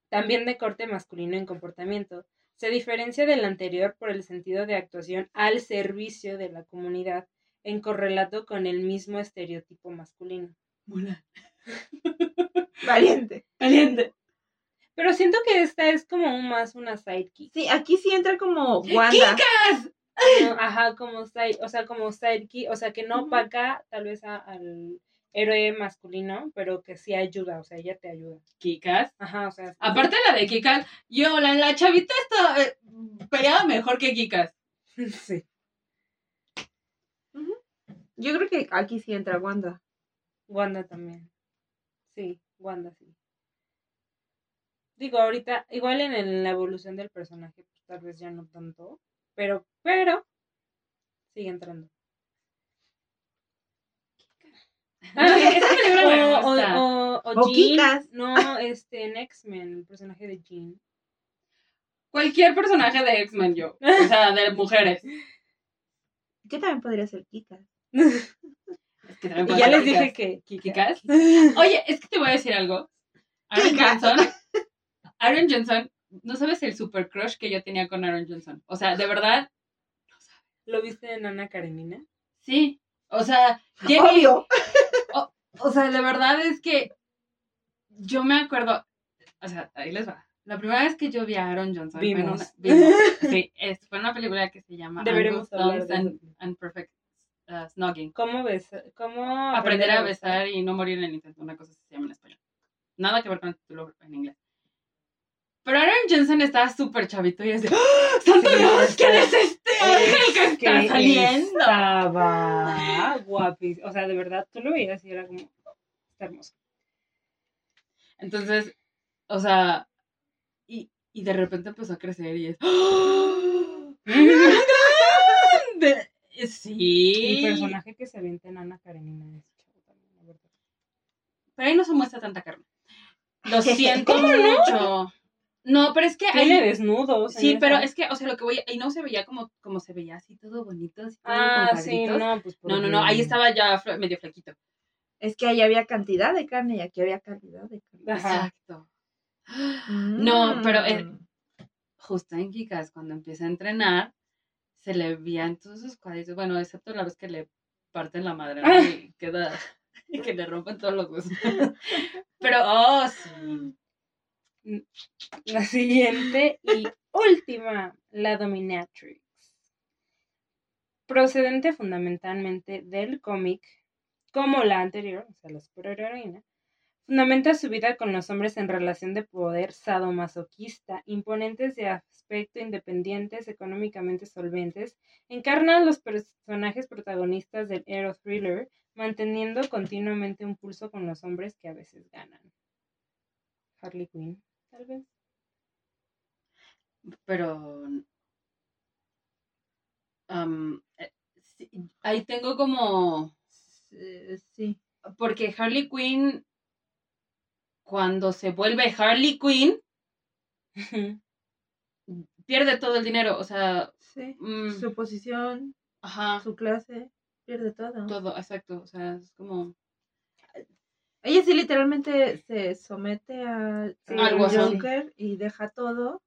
También de corte masculino en comportamiento, se diferencia del anterior por el sentido de actuación al servicio de la comunidad, en correlato con el mismo estereotipo masculino. Mulan. *laughs* Valiente. Caliente. Pero siento que esta es como más una sidekick. Sí, aquí sí entra como Wanda. ¿no? Ajá, como side, o sea, como sidekick, o sea, que no opaca tal vez a- al héroe masculino, pero que sí ayuda, o sea, ella te ayuda. Kikas. Ajá, o sea, Aparte la de Kikas, yo, la, la chavita está, eh, peleaba mejor que Kikas. *laughs* sí. Yo creo que aquí sí entra Wanda. Wanda también. Sí, Wanda sí. Digo, ahorita, igual en, el- la evolución del personaje, pues, tal vez ya no tanto, pero, pero, sigue entrando. O, o, o, o Jean, Kikas. no, este, en X-Men, el personaje de Jean. Cualquier personaje de X-Men, yo. O sea, de mujeres. Yo también podría ser Kika. Es que también Y ya les Kikas. dije que ¿Kikas? Oye, es que te voy a decir algo. Aaron Kikas. Johnson. Aaron Johnson, no sabes el super crush que yo tenía con Aaron Johnson. O sea, de verdad, ¿Lo viste en Ana Karenina? sí. O sea, Jenny, Obvio. o sea, de verdad es que yo me acuerdo, o sea, ahí les va. La primera vez que yo vi a Aaron Johnson fue en Vimos. una, vimos, sí, *laughs* es- fue en una película que se llama Deberemos Angus hablar de and, Perfect uh, Snogging. ¿Cómo ves? ¿Cómo Aprender a besar y no morir en el intento, una cosa así se llama en español. Nada que ver con el título en inglés. Pero Aaron Johnson estaba súper chavito y es de ¡Ah! ¡Santo Sí, Dios! ¿Quién es este ángel que está saliendo? Estaba guapísimo. O sea, de verdad, tú lo veías y era como, está hermoso. Entonces, o sea, y, y de repente empezó a crecer y es ¡Ah! grande! *laughs* Sí. El personaje que se avienta en Ana Karenina es chavo también, la verdad. Pero ahí no se muestra tanta carne. Lo *laughs* siento mucho. No, pero es que Tiene ahí... desnudos. en Sí, pero esa. es que, o sea, lo que voy, ahí no se veía como, como se veía así todo bonito, así todo Ah, sí, no, pues No, no, no, ahí estaba ya medio flequito. Es que ahí había cantidad de carne y aquí había calidad de carne. Ajá. Exacto. No, pero, eh, Mm. Justo en Kikas, cuando empieza a entrenar, se le veían todos sus cuadritos, bueno, excepto la vez que le parten la madre, ¿no? Ah. Y queda, *laughs* y que le rompen todos los huesos. *laughs* Pero, oh, sí. La siguiente y última, la Dominatrix. Procedente fundamentalmente del cómic, como la anterior, o sea, la superheroína, Fundamenta su vida con los hombres en relación de poder sadomasoquista, imponentes de aspecto, independientes, económicamente solventes. Encarna a los personajes protagonistas del Hero Thriller, manteniendo continuamente un pulso con los hombres que a veces ganan. Harley Quinn, tal vez. Pero. eh, sí, ahí tengo como. Sí, sí. Porque Harley Quinn, cuando se vuelve Harley Quinn, pierde todo el dinero. O sea, Sí. mm, Su posición, ajá, su clase, pierde todo. todo, exacto. O sea, es como. Ella sí literalmente se somete a, Sí, al algo así. Joker y deja todo.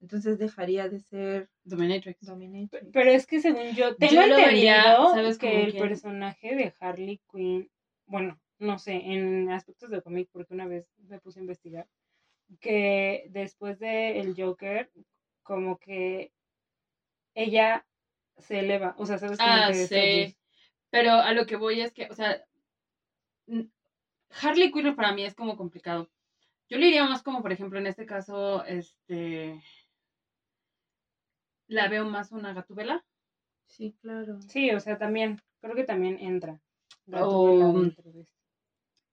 Entonces dejaría de ser Dominatrix. dominatrix. Pero es que según yo, tengo Yo lo vería, entendido ¿sabes que el quién? personaje de Harley Quinn, bueno, no sé, en aspectos de cómic, porque una vez me puse a investigar, que después de el Joker, como que ella se eleva, o sea, ¿sabes? Como Ah, que sí. Pero a lo que voy es que, o sea, Harley Quinn para mí es como complicado. Yo le diría más como, por ejemplo, en este caso, este, la veo más una gatubela. Sí, claro. Sí, o sea, también, creo que también entra. O- dentro de esto.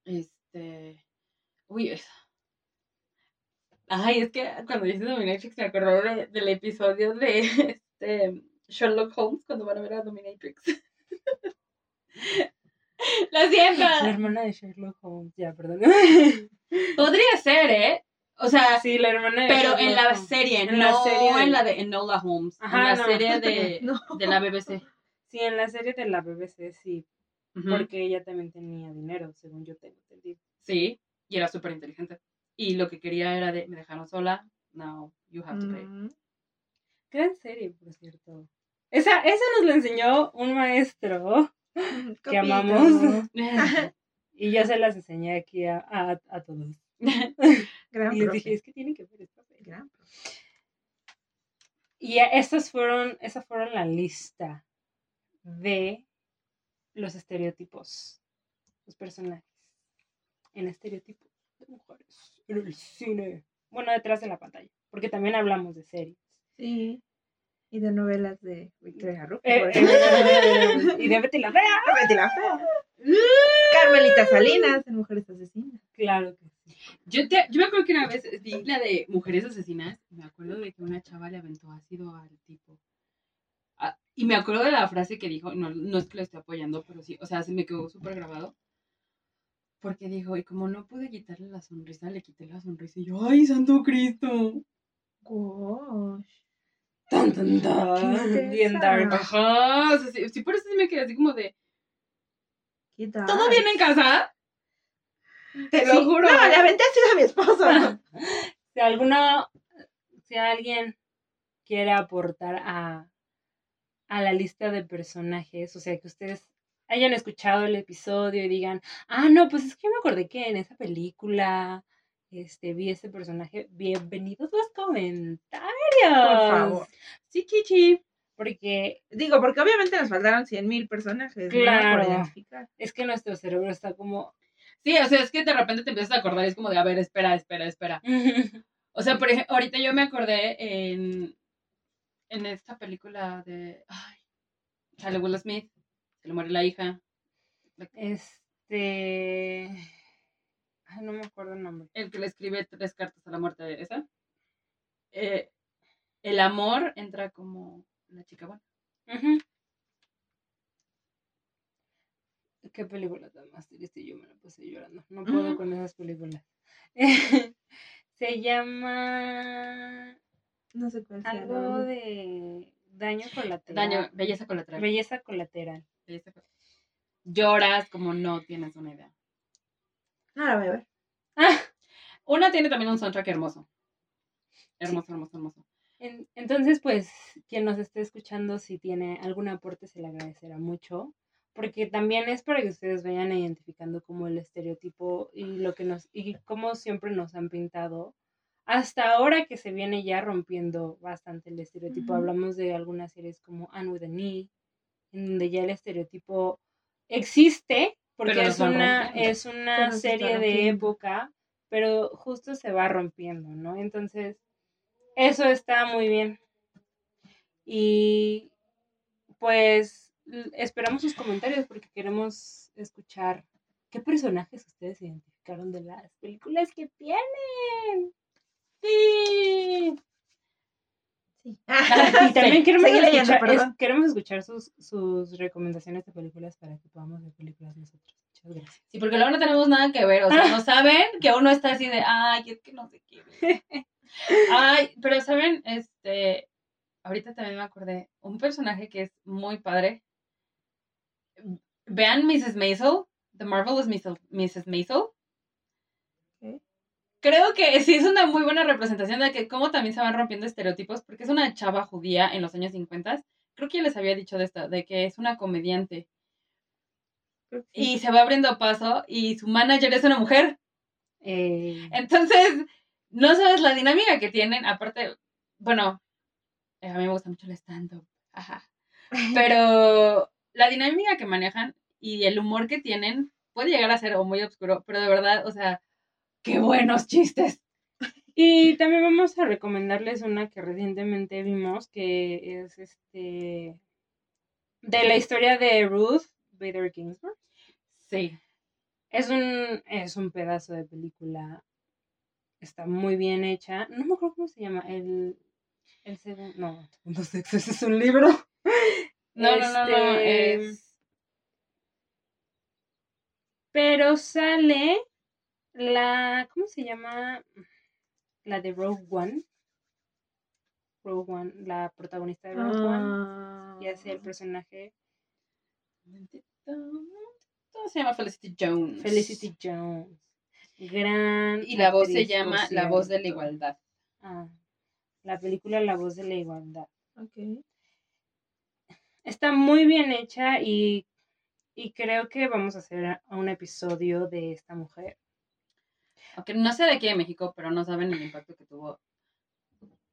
Este, uy, es- ay, es que cuando dices Dominatrix me acordó de- del episodio de este, Sherlock Holmes cuando van a ver a Dominatrix. *laughs* *laughs* Lo siento. La hermana de Sherlock Holmes, ya, perdón. *laughs* Podría ser, ¿eh? O sea, sí, la hermana de Pero Sherlock en la Holmes. serie, En no la serie de- en la de Enola Holmes, Ajá, en la no. serie de, *laughs* No. de la BBC. Sí, en la serie de la BBC, sí, porque ella también tenía dinero, según yo tengo entendido. Sí, y era súper inteligente. Y lo que quería era de, me dejaron sola, now you have to pay. Mm. Gran serie, por cierto. Esa, esa nos la enseñó un maestro *laughs* que Capito. amamos. *laughs* Y yo se las enseñé aquí a, a, a todos. *laughs* Gran Y les dije, es que tienen que ver esta serie. Gran Y esas fueron, esas fueron la lista de los estereotipos, los personajes en estereotipos de mujeres en el cine. Bueno, detrás de la pantalla, porque también hablamos de series. Sí. Y de novelas de Victoria Rufo. Eh, eh, ejemplo. y de Betty la Fea. Betty la Fea. Carmelita Salinas en Mujeres Asesinas. Claro que sí. Yo, te, yo me acuerdo que una vez vi la de Mujeres Asesinas me acuerdo de que una chava le aventó ácido al tipo. Ah, y me acuerdo de la frase que dijo, no, no es que lo esté apoyando, pero sí, o sea, se me quedó súper grabado. Porque dijo, y como no pude quitarle la sonrisa, le quité la sonrisa y yo, ¡ay, santo Cristo! Gosh. Tan, tan, tan. Qué Bien dark. Ajá, o sea, sí, sí, por eso sí me quedé así como de, ¿Qué tal? ¿todo bien en casa? Te lo juro. No, le aventé así a mi esposo. *laughs* Si alguno, si alguien quiere aportar a, a la lista de personajes, o sea, que ustedes hayan escuchado el episodio y digan, ah, no, pues es que yo me acordé que en esa película este, vi ese personaje. Bienvenidos los comentarios. Por favor. Sí, chichi. Porque Digo, porque obviamente nos faltaron 100 mil personajes. ¿no? Claro. Por es que nuestro cerebro está como... Sí, o sea, es que de repente te empiezas a acordar y es como de, a ver, espera, espera, espera. *laughs* O sea, por ejemplo, ahorita yo me acordé en, en esta película de, ay, sale Will Smith, se le muere la hija, Este... Ay, no me acuerdo el nombre. el que le escribe tres cartas a la muerte de esa. Eh, el amor entra como la chica buena. Ujú. Qué película tan más triste, yo me la puse llorando. No puedo con esas películas. *laughs* Se llama No sé cuál algo de daño colateral. Daño, belleza colateral. Belleza colateral. belleza col- Lloras como no tienes una idea. La voy a ver. Ah, *laughs* Una tiene también un soundtrack hermoso. Hermoso, hermoso, hermoso. en- entonces, pues, quien nos esté escuchando, si tiene algún aporte, se le agradecerá mucho. Porque también es para que ustedes vayan identificando como el estereotipo y lo que nos, y cómo siempre nos han pintado. Hasta ahora que se viene ya rompiendo bastante el estereotipo. Hablamos de algunas series como Anne with an E, en donde ya el estereotipo existe, porque Pero es una, es una Pero serie de época, pero justo se va rompiendo, ¿no? Entonces, eso está muy bien. Y pues esperamos sus comentarios porque queremos escuchar qué personajes ustedes identificaron de las películas que tienen. Sí. Sí. *laughs* Y también queremos, leyendo, escuchar, es- queremos escuchar sus, sus recomendaciones de películas para que podamos ver películas nosotros. Muchas gracias. Sí, porque luego no tenemos nada que ver. O sea, no *laughs* saben que uno está así de, ay, es que no sé qué. ver". *laughs* Ay, pero saben, este, ahorita también me acordé, un personaje que es muy padre. Vean Mrs. Maisel, The Marvelous Mrs. Mrs. Maisel. Creo que sí es una muy buena representación de que cómo también se van rompiendo estereotipos, porque es una chava judía en los años 50. Creo que ya les había dicho de esta, de que es una comediante. Y se va abriendo paso y su manager es una mujer. Eh, Entonces, no sabes la dinámica que tienen. Aparte, bueno, eh, a mí me gusta mucho el stand-up. Ajá. Pero *laughs* la dinámica que manejan y el humor que tienen puede llegar a ser o muy oscuro, pero de verdad, o sea, qué buenos chistes. Y también vamos a recomendarles una que recientemente vimos, que es este de la historia de Ruth Bader Ginsburg. Sí. Es un, es un pedazo de película. Está muy bien hecha. No me acuerdo cómo se llama. El, el segundo. No, segundo sexo, ese es un libro. *laughs* No, no, no, no. Este, Es... Pero sale la. ¿Cómo se llama? La de Rogue One. Rogue One, la protagonista de Rogue One. Ah. Y hace el personaje ¿Cómo se llama Felicity Jones? Felicity Jones. Gran. Y la voz se llama La voz de la igualdad. Ah, la película La voz de la igualdad. Ok. Está muy bien hecha y, y creo que vamos a hacer un episodio de esta mujer. Aunque no sé de aquí de México, pero no saben el impacto que tuvo.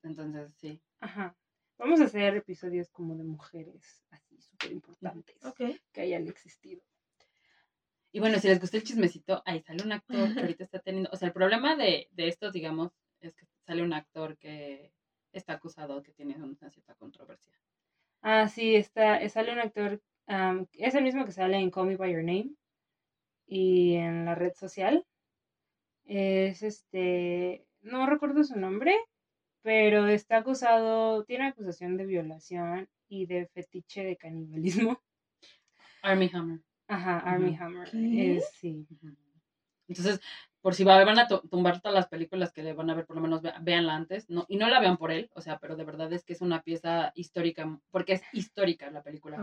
Entonces, sí. Ajá. Vamos a hacer episodios como de mujeres así súper importantes Ok. que hayan existido. Y bueno, si les gustó el chismecito, ahí sale un actor que *laughs* ahorita está teniendo. O sea, el problema de, de esto, digamos, es que sale un actor que está acusado, que tiene una cierta controversia. Ah, sí, está, sale un actor, am, es el mismo que sale en Call Me By Your Name y en la red social. Es este, no recuerdo su nombre, pero está acusado, tiene acusación de violación y de fetiche de canibalismo. Army Hammer. Ajá, Army. Hammer. Sí. Entonces, por si va- van a tu- tumbar todas las películas que le van a ver, por lo menos véanla antes. No, y no la vean por él, o sea, pero de verdad es que es una pieza histórica, porque es histórica la película.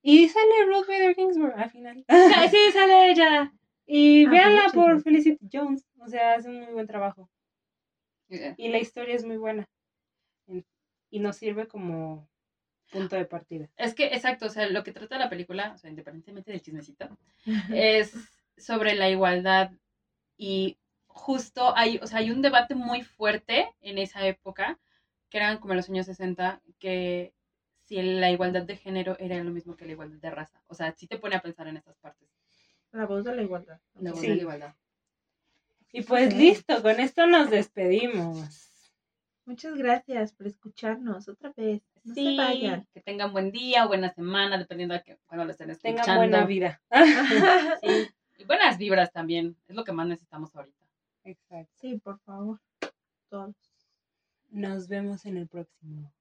Y sale Ruth Bader Ginsburg al final. ¡Ay, *laughs* sí, sale ella! Y Ah, véanla muchas por. Felicity Jones. O sea, hace un muy buen trabajo. Y la historia es muy buena. En- Y nos sirve como punto de partida. Es que, exacto, o sea, lo que trata la película, o sea, independientemente del chismecito, es sobre la igualdad y justo hay, o sea, hay un debate muy fuerte en esa época, que eran como los años 60, que si la igualdad de género era lo mismo que la igualdad de raza. O sea, sí te pone a pensar en esas partes. La voz de la igualdad. La voz Sí. de la igualdad. Y pues listo, con esto nos despedimos. Muchas gracias por escucharnos otra vez. No Sí, se vayan. que tengan buen día o buena semana, dependiendo de que, cuando lo estén escuchando. Tengan buena vida. *laughs* *laughs* Sí. Y buenas vibras también, es lo que más necesitamos ahorita. Exacto. sí, por favor. Todos. Nos vemos en el próximo.